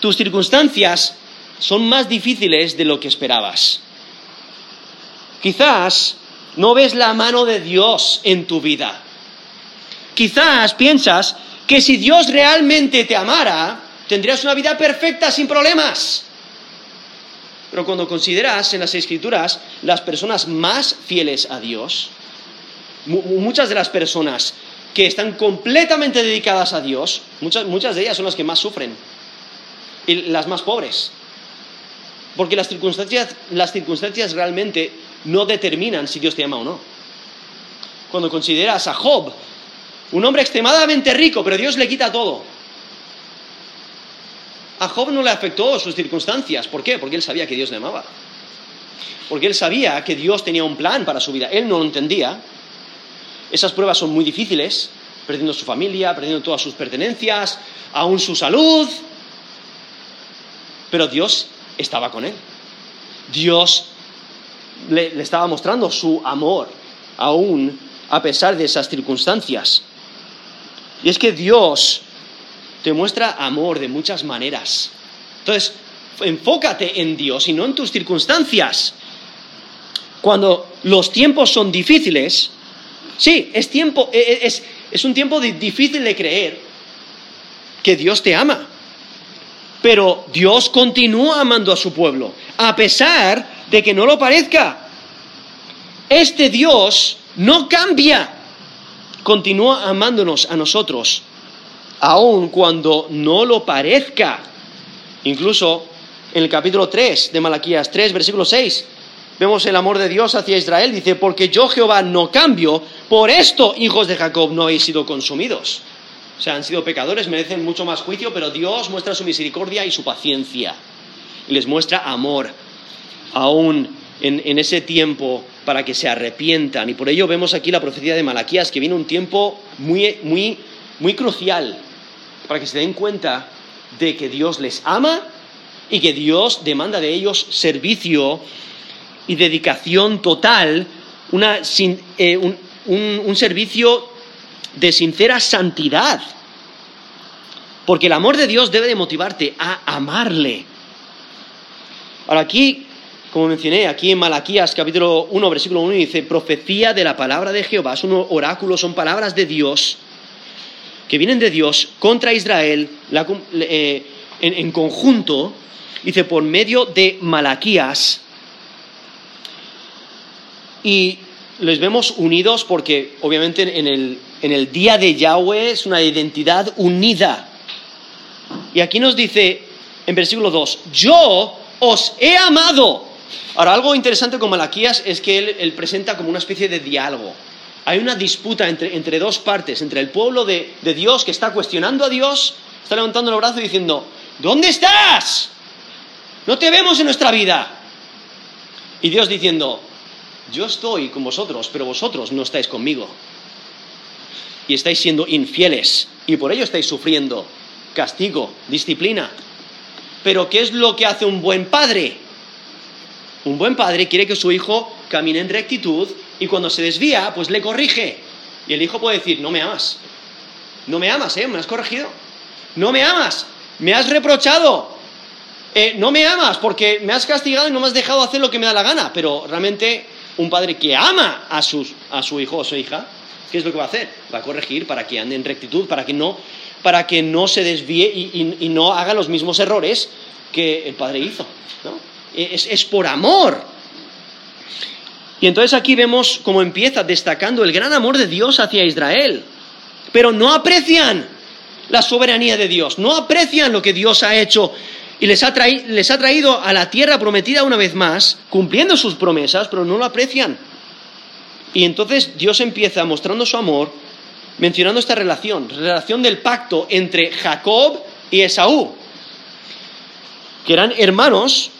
tus circunstancias son más difíciles de lo que esperabas. Quizás no ves la mano de Dios en tu vida. Quizás piensas que si Dios realmente te amara, tendrías una vida perfecta sin problemas. Pero cuando consideras en las escrituras las personas más fieles a Dios, muchas de las personas que están completamente dedicadas a Dios, muchas, muchas de ellas son las que más sufren, y las más pobres. Porque las circunstancias, las circunstancias realmente no determinan si Dios te ama o no. Cuando consideras a Job, un hombre extremadamente rico, pero Dios le quita todo. A Job no le afectó sus circunstancias. ¿Por qué? Porque él sabía que Dios le amaba. Porque él sabía que Dios tenía un plan para su vida. Él no lo entendía. Esas pruebas son muy difíciles, perdiendo su familia, perdiendo todas sus pertenencias, aún su salud. Pero Dios estaba con él. Dios le, estaba mostrando su amor, aún a pesar de esas circunstancias. Y es que Dios te muestra amor de muchas maneras. Entonces, enfócate en Dios y no en tus circunstancias. Cuando los tiempos son difíciles, sí, es tiempo, e, e, es, es un tiempo difícil de creer que Dios te ama. Pero Dios continúa amando a su pueblo, a pesar de que no lo parezca. Este Dios no cambia, continúa amándonos a nosotros, aun cuando no lo parezca. Incluso en el capítulo 3 de Malaquías 3, versículo 6, vemos el amor de Dios hacia Israel. Dice, porque yo Jehová no cambio, por esto, hijos de Jacob, no habéis sido consumidos. O sea, han sido pecadores, merecen mucho más juicio, pero Dios muestra su misericordia y su paciencia. Y les muestra amor. aún en, ese tiempo para que se arrepientan. Y por ello vemos aquí la profecía de Malaquías, que viene un tiempo muy, muy, muy crucial para que se den cuenta de que Dios les ama y que Dios demanda de ellos servicio y dedicación total, eh, un servicio de sincera santidad. Porque el amor de Dios debe de motivarte a amarle. Ahora aquí como mencioné, aquí en Malaquías capítulo 1, versículo 1 dice, profecía de la palabra de Jehová, es un oráculo, son palabras de Dios, que vienen de Dios contra Israel eh, en, conjunto, dice, por medio de Malaquías, y les vemos unidos porque obviamente en el, en el día de Yahweh es una identidad unida. Y aquí nos dice en versículo 2, yo os he amado Ahora, algo interesante con Malaquías es que él, presenta como una especie de diálogo. Hay una disputa entre, dos partes, entre el pueblo de, Dios que está cuestionando a Dios, está levantando el brazo y diciendo, ¿dónde estás? No te vemos en nuestra vida. Y Dios diciendo, yo estoy con vosotros, pero vosotros no estáis conmigo. Y estáis siendo infieles, y por ello estáis sufriendo castigo, disciplina. Pero ¿qué es lo que hace un buen padre? Un buen padre quiere que su hijo camine en rectitud y cuando se desvía, pues le corrige. Y el hijo puede decir, no me amas. No me amas, ¿eh? ¿Me has corregido? No me amas. Me has reprochado. Eh, no me amas porque me has castigado y no me has dejado hacer lo que me da la gana. Pero realmente un padre que ama a, a su hijo o su hija, ¿qué es lo que va a hacer? Va a corregir para que ande en rectitud, para que no, para que no se desvíe y, y no haga los mismos errores que el padre hizo. ¿no? es, por amor. Y entonces aquí vemos cómo empieza destacando el gran amor de Dios hacia Israel. Pero no aprecian la soberanía de Dios, no aprecian lo que Dios ha hecho y les ha, les ha, traído a la tierra prometida una vez más, cumpliendo sus promesas, pero no lo aprecian. Y entonces Dios empieza mostrando su amor, mencionando esta relación, relación del pacto entre Jacob y Esaú, que eran hermanos,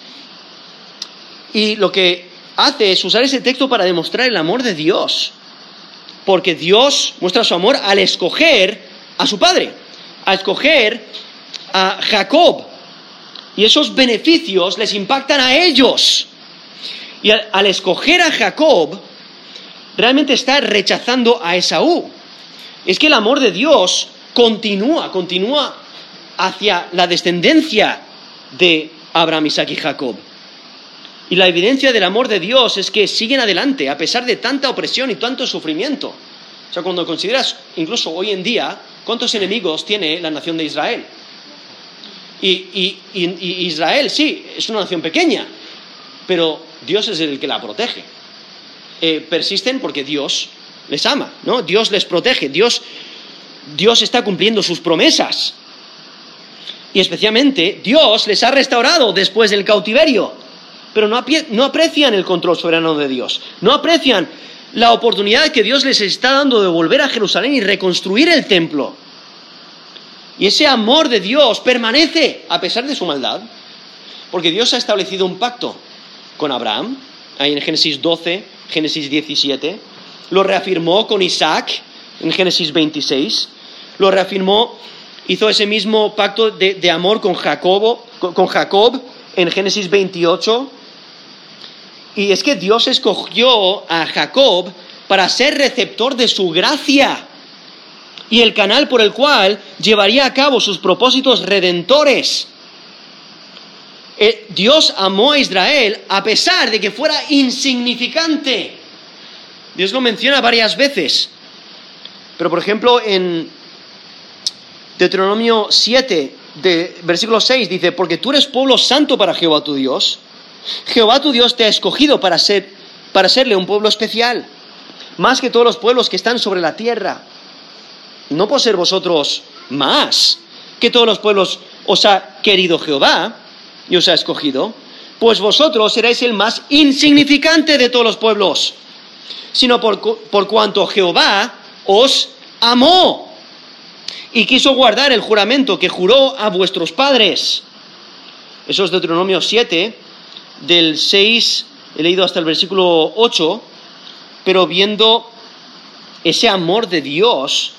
y lo que hace es usar ese texto para demostrar el amor de Dios. Porque Dios muestra su amor al escoger a su padre, a escoger a Jacob. Y esos beneficios les impactan a ellos. Y al, escoger a Jacob, realmente está rechazando a Esaú. Es que el amor de Dios continúa, continúa hacia la descendencia de Abraham, Isaac y Jacob. Y la evidencia del amor de Dios es que siguen adelante a pesar de tanta opresión y tanto sufrimiento. O sea, cuando consideras, incluso hoy en día, cuántos enemigos tiene la nación de Israel. Y, Israel, sí, es una nación pequeña, pero Dios es el que la protege. Eh, persisten porque Dios les ama, ¿no? Dios les protege, Dios, Dios está cumpliendo sus promesas. Y especialmente Dios les ha restaurado después del cautiverio pero no, aprecian el control soberano de Dios, no aprecian la oportunidad que Dios les está dando de volver a Jerusalén y reconstruir el templo. Y ese amor de Dios permanece a pesar de su maldad, porque Dios ha establecido un pacto con Abraham, ahí en Génesis 12, Génesis 17, lo reafirmó con Isaac en Génesis 26, lo reafirmó, hizo ese mismo pacto de, amor con, Jacobo, con Jacob en Génesis 28, y es que Dios escogió a Jacob para ser receptor de su gracia y el canal por el cual llevaría a cabo sus propósitos redentores. Eh, Dios amó a Israel a pesar de que fuera insignificante. Dios lo menciona varias veces. Pero por ejemplo en Deuteronomio 7, de, versículo 6, dice, porque tú eres pueblo santo para Jehová tu Dios Jehová tu Dios te ha escogido para, ser, para serle un pueblo especial, más que todos los pueblos que están sobre la tierra. No por ser vosotros más que todos los pueblos os ha querido Jehová y os ha escogido, pues vosotros seréis el más insignificante de todos los pueblos, sino por, por cuanto Jehová os amó y quiso guardar el juramento que juró a vuestros padres. Eso es Deuteronomio 7, del 6, he leído hasta el versículo 8, pero viendo ese amor de Dios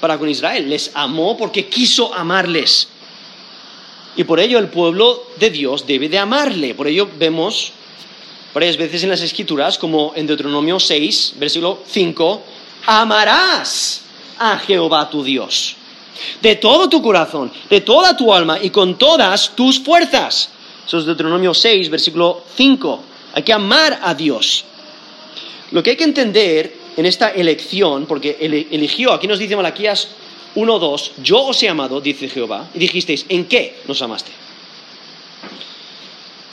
para con Israel. Les amó porque quiso amarles. Y por ello el pueblo de Dios debe de amarle. Por ello vemos varias veces en las escrituras, como en Deuteronomio 6, versículo 5, amarás a Jehová tu Dios. De todo tu corazón, de toda tu alma y con todas tus fuerzas. Es Deuteronomio 6, versículo 5. Hay que amar a Dios. Lo que hay que entender en esta elección, porque eligió, aquí nos dice Malaquías 1.2, yo os he amado, dice Jehová, y dijisteis, ¿en qué nos amaste?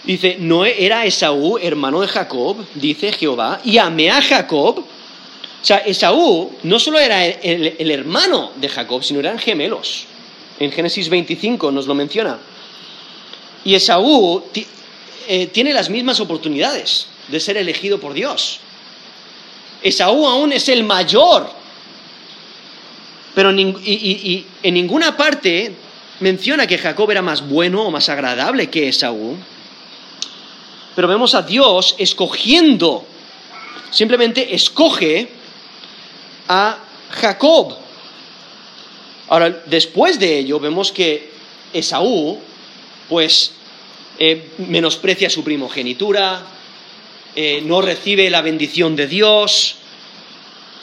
Dice, ¿no era Esaú hermano de Jacob? Dice Jehová, y amé a Jacob. O sea, Esaú no solo era el, hermano de Jacob, sino eran gemelos. En Génesis 25 nos lo menciona. Y Esaú eh, tiene las mismas oportunidades de ser elegido por Dios. Esaú aún es el mayor. Pero y, en ninguna parte menciona que Jacob era más bueno o más agradable que Esaú. Pero vemos a Dios escogiendo, simplemente escoge a Jacob. Ahora, después de ello, vemos que Esaú, pues, eh, menosprecia su primogenitura, eh, no recibe la bendición de Dios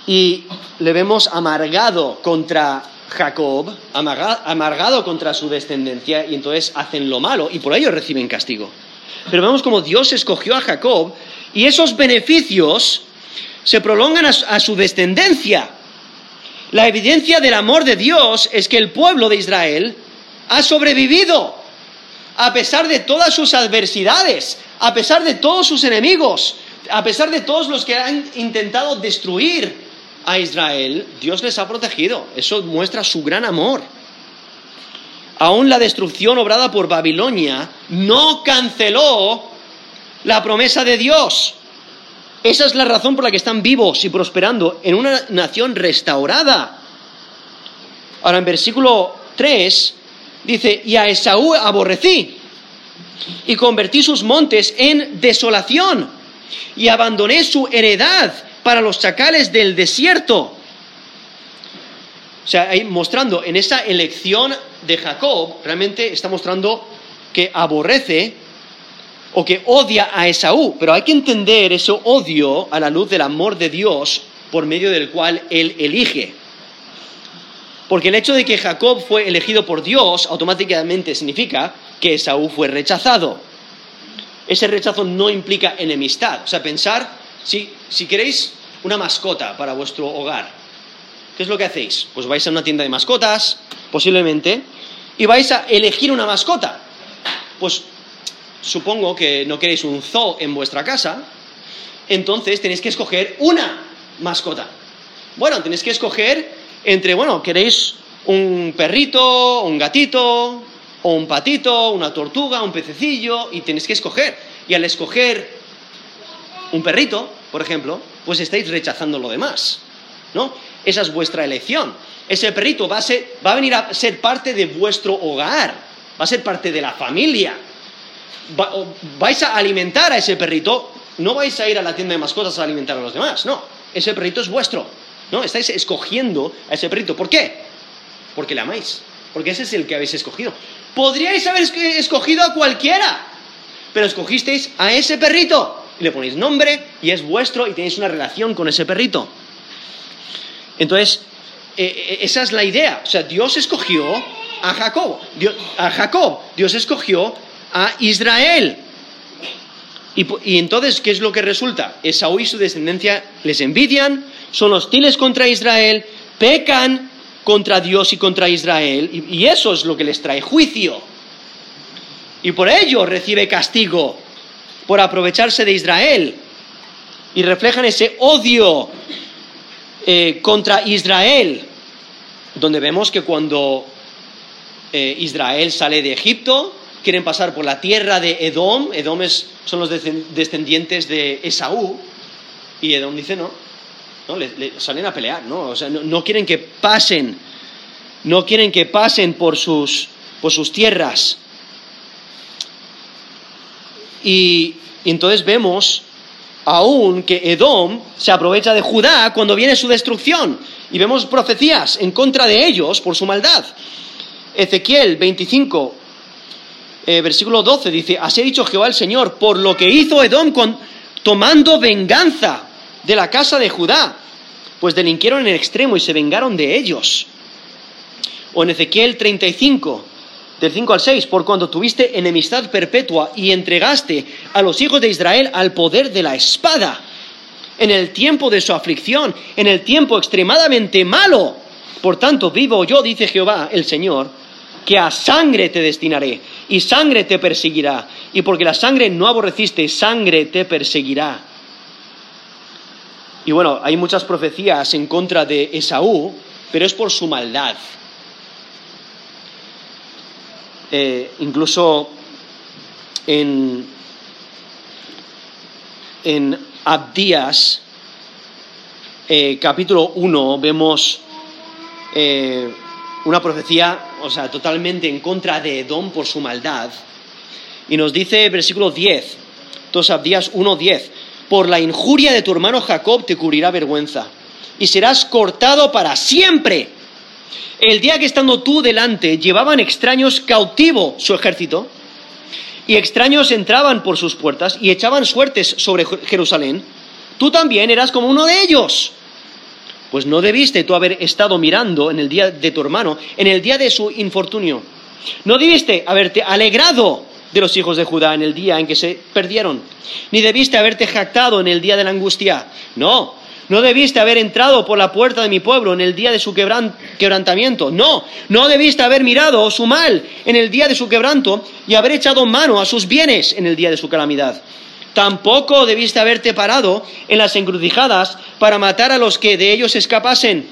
y le vemos amargado contra Jacob, amargado contra su descendencia y entonces hacen lo malo y por ello reciben castigo. Pero vemos como Dios escogió a Jacob y esos beneficios se prolongan a su descendencia. La evidencia del amor de Dios es que el pueblo de Israel ha sobrevivido a pesar de todas sus adversidades, a pesar de todos sus enemigos, a pesar de todos los que han intentado destruir a Israel, Dios les ha protegido. Eso muestra su gran amor. Aún la destrucción obrada por Babilonia no canceló la promesa de Dios. Esa es la razón por la que están vivos y prosperando en una nación restaurada. Ahora en versículo 3 dice, y a Esaú aborrecí y convertí sus montes en desolación y abandoné su heredad para los chacales del desierto. O sea, ahí mostrando en esa elección de Jacob, realmente está mostrando que aborrece o que odia a Esaú, pero hay que entender ese odio a la luz del amor de Dios por medio del cual él elige. Porque el hecho de que Jacob fue elegido por Dios automáticamente significa que Esaú fue rechazado. Ese rechazo no implica enemistad. O sea, pensar, si, si queréis una mascota para vuestro hogar, ¿qué es lo que hacéis? Pues vais a una tienda de mascotas, posiblemente, y vais a elegir una mascota. Pues supongo que no queréis un zoo en vuestra casa, entonces tenéis que escoger una mascota. Bueno, tenéis que escoger entre, bueno, queréis un perrito, un gatito, o un patito, una tortuga, un pececillo, y tenéis que escoger. Y al escoger un perrito, por ejemplo, pues estáis rechazando lo demás, ¿no? Esa es vuestra elección. Ese perrito va a, va a venir a ser parte de vuestro hogar, va a ser parte de la familia. vais a alimentar a ese perrito, no vais a ir a la tienda de mascotas a alimentar a los demás, no. Ese perrito es vuestro. No, estáis escogiendo a ese perrito. ¿Por qué? Porque le amáis. Porque ese es el que habéis escogido. Podríais haber escogido a cualquiera, pero escogisteis a ese perrito. Y le ponéis nombre y es vuestro y tenéis una relación con ese perrito. Entonces, eh, eh, esa es la idea. O sea, Dios escogió a Jacob. a Jacob. Dios escogió a Israel. Y, y, entonces, ¿qué es lo que resulta? Esaú y su descendencia les envidian, son hostiles contra Israel, pecan contra Dios y contra Israel, y, eso es lo que les trae juicio. Y por ello recibe castigo, por aprovecharse de Israel. Y reflejan ese odio eh, contra Israel, donde vemos que cuando eh, Israel sale de Egipto, quieren pasar por la tierra de Edom, Edom son los descendientes de Esaú, y Edom dice, no, ¿no? Le, salen a pelear, ¿no? O sea, no, quieren que pasen, no quieren que pasen por sus, por sus tierras. Y entonces vemos aún que Edom se aprovecha de Judá cuando viene su destrucción. Y vemos profecías en contra de ellos por su maldad. Ezequiel 25, eh, versículo 12 dice, así ha dicho Jehová el Señor, por lo que hizo Edom tomando venganza de la casa de Judá, pues delinquieron en el extremo y se vengaron de ellos. O en Ezequiel 35, del 5 al 6, por cuando tuviste enemistad perpetua y entregaste a los hijos de Israel al poder de la espada, en el tiempo de su aflicción, en el tiempo extremadamente malo. Por tanto, vivo yo, dice Jehová el Señor, que a sangre te destinaré, y sangre te perseguirá, y porque la sangre no aborreciste, sangre te perseguirá. Y bueno, hay muchas profecías en contra de Esaú, pero es por su maldad. Eh, incluso en, Abdías, eh, capítulo 1, vemos eh, una profecía, o sea, totalmente en contra de Edom por su maldad. Y nos dice versículo 10, entonces Abdías 1, 10, por la injuria de tu hermano Jacob te cubrirá vergüenza y serás cortado para siempre el día que estando tú delante llevaban extraños cautivo su ejército, y extraños entraban por sus puertas y echaban suertes sobre Jerusalén, tú también eras como uno de ellos. Pues no debiste tú haber estado mirando en el día de tu hermano, en el día de su infortunio. No debiste haberte alegrado de los hijos de Judá en el día en que se perdieron, ni debiste haberte jactado en el día de la angustia. No, no debiste haber entrado por la puerta de mi pueblo en el día de su quebrantamiento. No, no debiste haber mirado su mal en el día de su quebranto y haber echado mano a sus bienes en el día de su calamidad. Tampoco debiste haberte parado en las encrucijadas para matar a los que de ellos escapasen.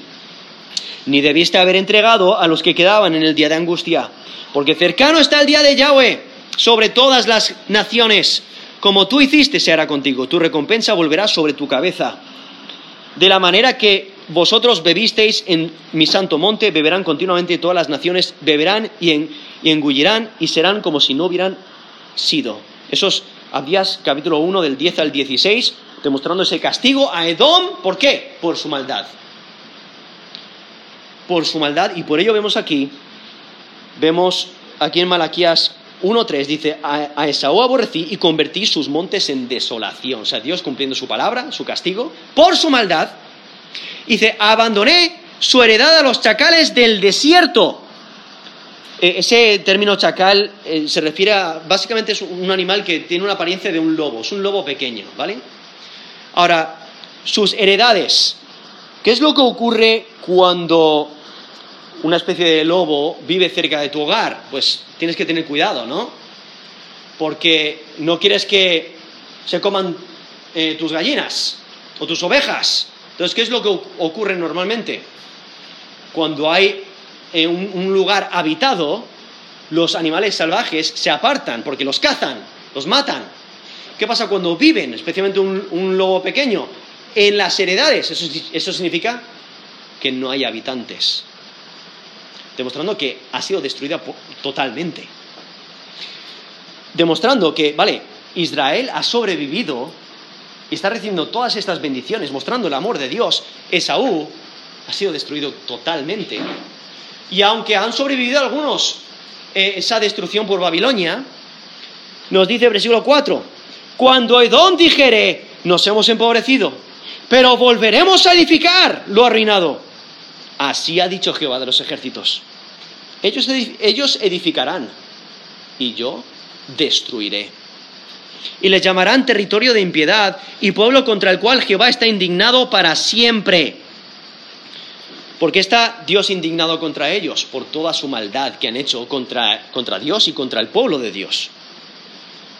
Ni debiste haber entregado a los que quedaban en el día de angustia. Porque cercano está el día de Yahweh sobre todas las naciones. Como tú hiciste, se hará contigo. Tu recompensa volverá sobre tu cabeza de la manera que vosotros bebisteis en mi santo monte, beberán continuamente todas las naciones, beberán y, engullirán y serán como si no hubieran sido. Eso es Abdías capítulo 1 del 10 al 16, demostrando ese castigo a Edom. ¿Por qué? Por su maldad. Por su maldad. Y por ello vemos aquí, vemos aquí en Malaquías 1.3 dice, a, Esaú aborrecí y convertí sus montes en desolación. O sea, Dios cumpliendo su palabra, su castigo, por su maldad. Dice, abandoné su heredad a los chacales del desierto. E, ese término chacal eh, se refiere a, básicamente es un animal que tiene una apariencia de un lobo, es un lobo pequeño, ¿vale? Ahora, sus heredades. ¿Qué es lo que ocurre cuando una especie de lobo vive cerca de tu hogar, pues tienes que tener cuidado, ¿no? Porque no quieres que se coman eh, tus gallinas o tus ovejas. Entonces, ¿qué es lo que ocurre normalmente? Cuando hay eh, un, lugar habitado, los animales salvajes se apartan porque los cazan, los matan. ¿Qué pasa cuando viven, especialmente un, lobo pequeño? En las heredades, eso significa que no hay habitantes demostrando que ha sido destruida totalmente. Demostrando que, vale, Israel ha sobrevivido y está recibiendo todas estas bendiciones, mostrando el amor de Dios. Esaú ha sido destruido totalmente. Y aunque han sobrevivido algunos eh, esa destrucción por Babilonia, nos dice el versículo 4, cuando Edom dijere, nos hemos empobrecido, pero volveremos a edificar lo arruinado. Así ha dicho Jehová de los ejércitos. Ellos, edificarán y yo destruiré. Y les llamarán territorio de impiedad y pueblo contra el cual Jehová está indignado para siempre. Porque está Dios indignado contra ellos por toda su maldad que han hecho contra, contra Dios y contra el pueblo de Dios.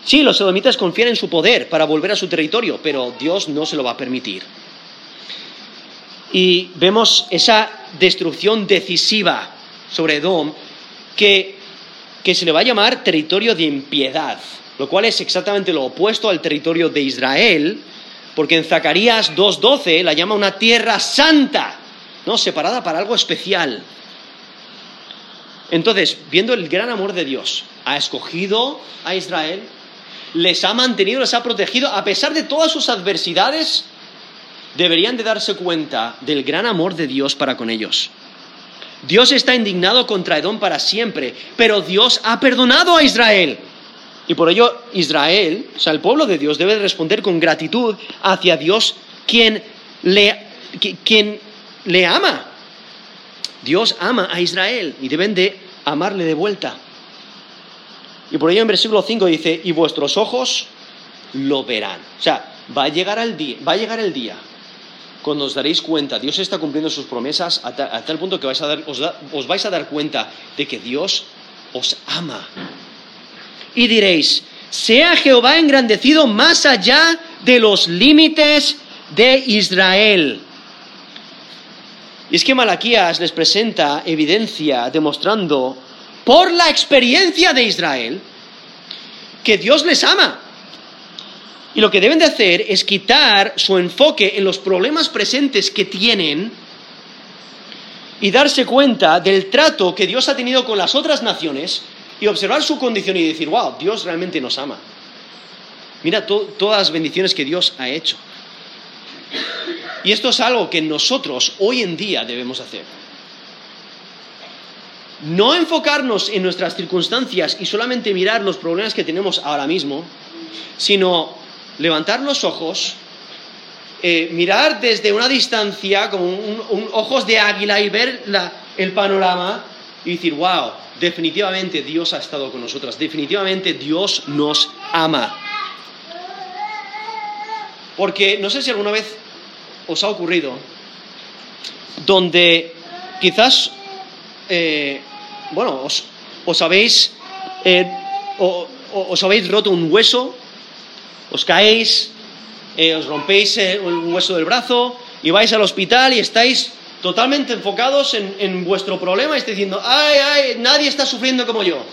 Sí, los edomitas confían en su poder para volver a su territorio, pero Dios no se lo va a permitir y vemos esa destrucción decisiva sobre Edom que, que se le va a llamar territorio de impiedad, lo cual es exactamente lo opuesto al territorio de Israel, porque en Zacarías 2.12 la llama una tierra santa, ¿no? separada para algo especial. Entonces, viendo el gran amor de Dios, ha escogido a Israel les ha mantenido, les ha protegido, a pesar de todas sus adversidades, deberían de darse cuenta del gran amor de Dios para con ellos. Dios está indignado contra Edom para siempre, pero Dios ha perdonado a Israel. Y por ello Israel, o sea, el pueblo de Dios debe responder con gratitud hacia Dios quien le, quien le ama. Dios ama a Israel y deben de amarle de vuelta. Y por ello en versículo 5 dice, y vuestros ojos lo verán. O sea, va a llegar, el día, va a llegar el día cuando os daréis cuenta, Dios está cumpliendo sus promesas a, tal punto que os, os vais a dar cuenta de que Dios os ama. Y diréis, sea Jehová engrandecido más allá de los límites de Israel. Y es que Malaquías les presenta evidencia demostrando por la experiencia de Israel que Dios les ama. Y lo que deben de hacer es quitar su enfoque en los problemas presentes que tienen y darse cuenta del trato que Dios ha tenido con las otras naciones y observar su condición y decir, wow, Dios realmente nos ama. Mira todas las bendiciones que Dios ha hecho. Y esto es algo que nosotros hoy en día debemos hacer. No enfocarnos en nuestras circunstancias y solamente mirar los problemas que tenemos ahora mismo, sino levantar los ojos, eh, mirar desde una distancia, como un, ojos de águila y ver el panorama y decir, wow, definitivamente Dios ha estado con nosotras, definitivamente Dios nos ama. Porque no sé si alguna vez os ha ocurrido, donde quizás, eh, bueno, os, habéis, eh, os habéis roto un hueso, os caéis, eh, os rompéis un hueso del brazo y vais al hospital y estáis totalmente enfocados en, en vuestro problema y estáis diciendo, ay, ay, nadie está sufriendo como yo.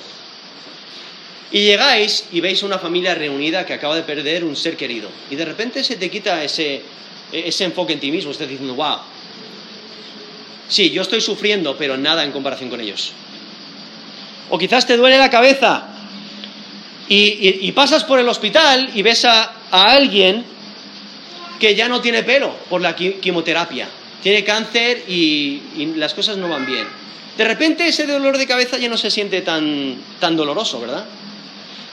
Y llegáis y veis una familia reunida que acaba de perder un ser querido. Y de repente se te quita ese, ese enfoque en ti mismo. Estás diciendo, wow. Sí, yo estoy sufriendo, pero nada en comparación con ellos. O quizás te duele la cabeza y, pasas por el hospital y ves a, alguien que ya no tiene pelo por la quimioterapia. Tiene cáncer y, las cosas no van bien. De repente ese dolor de cabeza ya no se siente tan, tan doloroso, ¿verdad?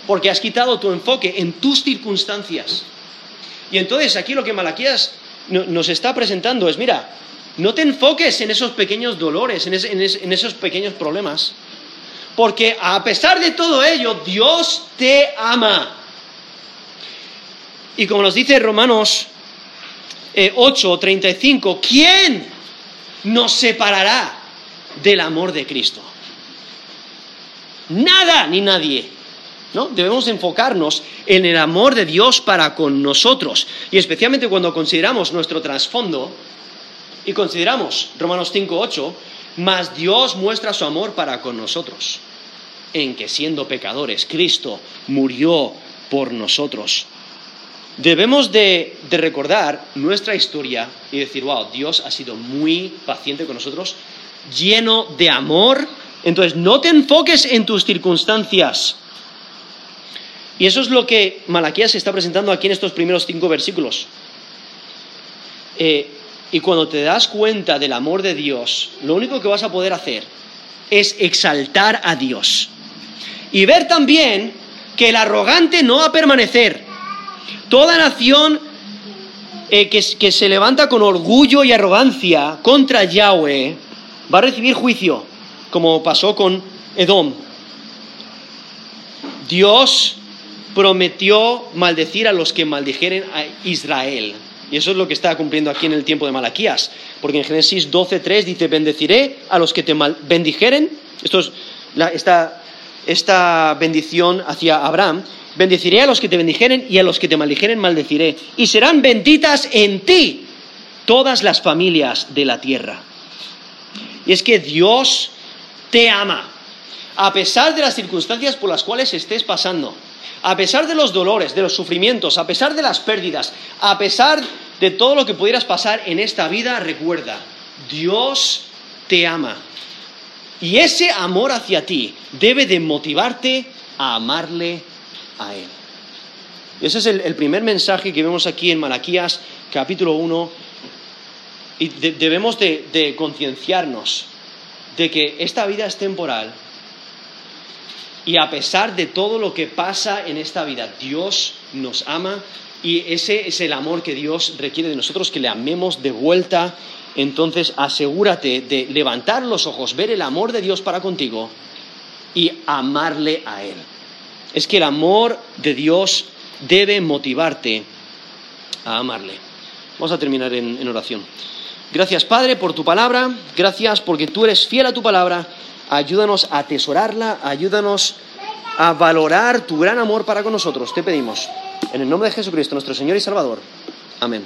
porque has quitado tu enfoque en tus circunstancias. Y entonces aquí lo que Malaquías nos está presentando es, mira, no te enfoques en esos pequeños dolores, en, esos pequeños problemas, porque a pesar de todo ello, Dios te ama. Y como nos dice Romanos 8, eh, 35, ¿quién nos separará del amor de Cristo? Nada ni nadie. Debemos enfocarnos en el amor de Dios para con nosotros. Y especialmente cuando consideramos nuestro trasfondo y consideramos Romanos 5.8, más Dios muestra su amor para con nosotros, en que siendo pecadores, Cristo murió por nosotros. Debemos de, de recordar nuestra historia y decir, wow, Dios ha sido muy paciente con nosotros, lleno de amor. Entonces, no te enfoques en tus circunstancias y eso es lo que Malaquías está presentando aquí en estos primeros cinco versículos. Eh, y cuando te das cuenta del amor de Dios, lo único que vas a poder hacer es exaltar a Dios. Y ver también que el arrogante no va a permanecer. Toda nación eh, que, que se levanta con orgullo y arrogancia contra Yahweh va a recibir juicio, como pasó con Edom. Dios prometió maldecir a los que maldijeren a Israel. Y eso es lo que está cumpliendo aquí en el tiempo de Malaquías. Porque en Génesis 12.3 dice, bendeciré a los que te bendijeren. Esto es esta bendición hacia Abraham. Bendeciré a los que te bendijeren y a los que te maldijeren maldeciré. Y serán benditas en ti todas las familias de la tierra. Y es que Dios te ama. A pesar de las circunstancias por las cuales estés pasando a pesar de los dolores, de los sufrimientos, a pesar de las pérdidas, a pesar de todo lo que pudieras pasar en esta vida, recuerda, Dios te ama. Y ese amor hacia ti debe de motivarte a amarle a Él. Ese es el, primer mensaje que vemos aquí en Malaquías capítulo 1. Y de- debemos de, de concienciarnos de que esta vida es temporal y a pesar de todo lo que pasa en esta vida, Dios nos ama y ese es el amor que Dios requiere de nosotros, que le amemos de vuelta. Entonces asegúrate de levantar los ojos, ver el amor de Dios para contigo y amarle a Él. Es que el amor de Dios debe motivarte a amarle. Vamos a terminar en, en oración. Gracias Padre por tu palabra, gracias porque tú eres fiel a tu palabra, ayúdanos a atesorarla, ayúdanos a valorar tu gran amor para con nosotros, te pedimos. En el nombre de Jesucristo, nuestro Señor y Salvador. Amén.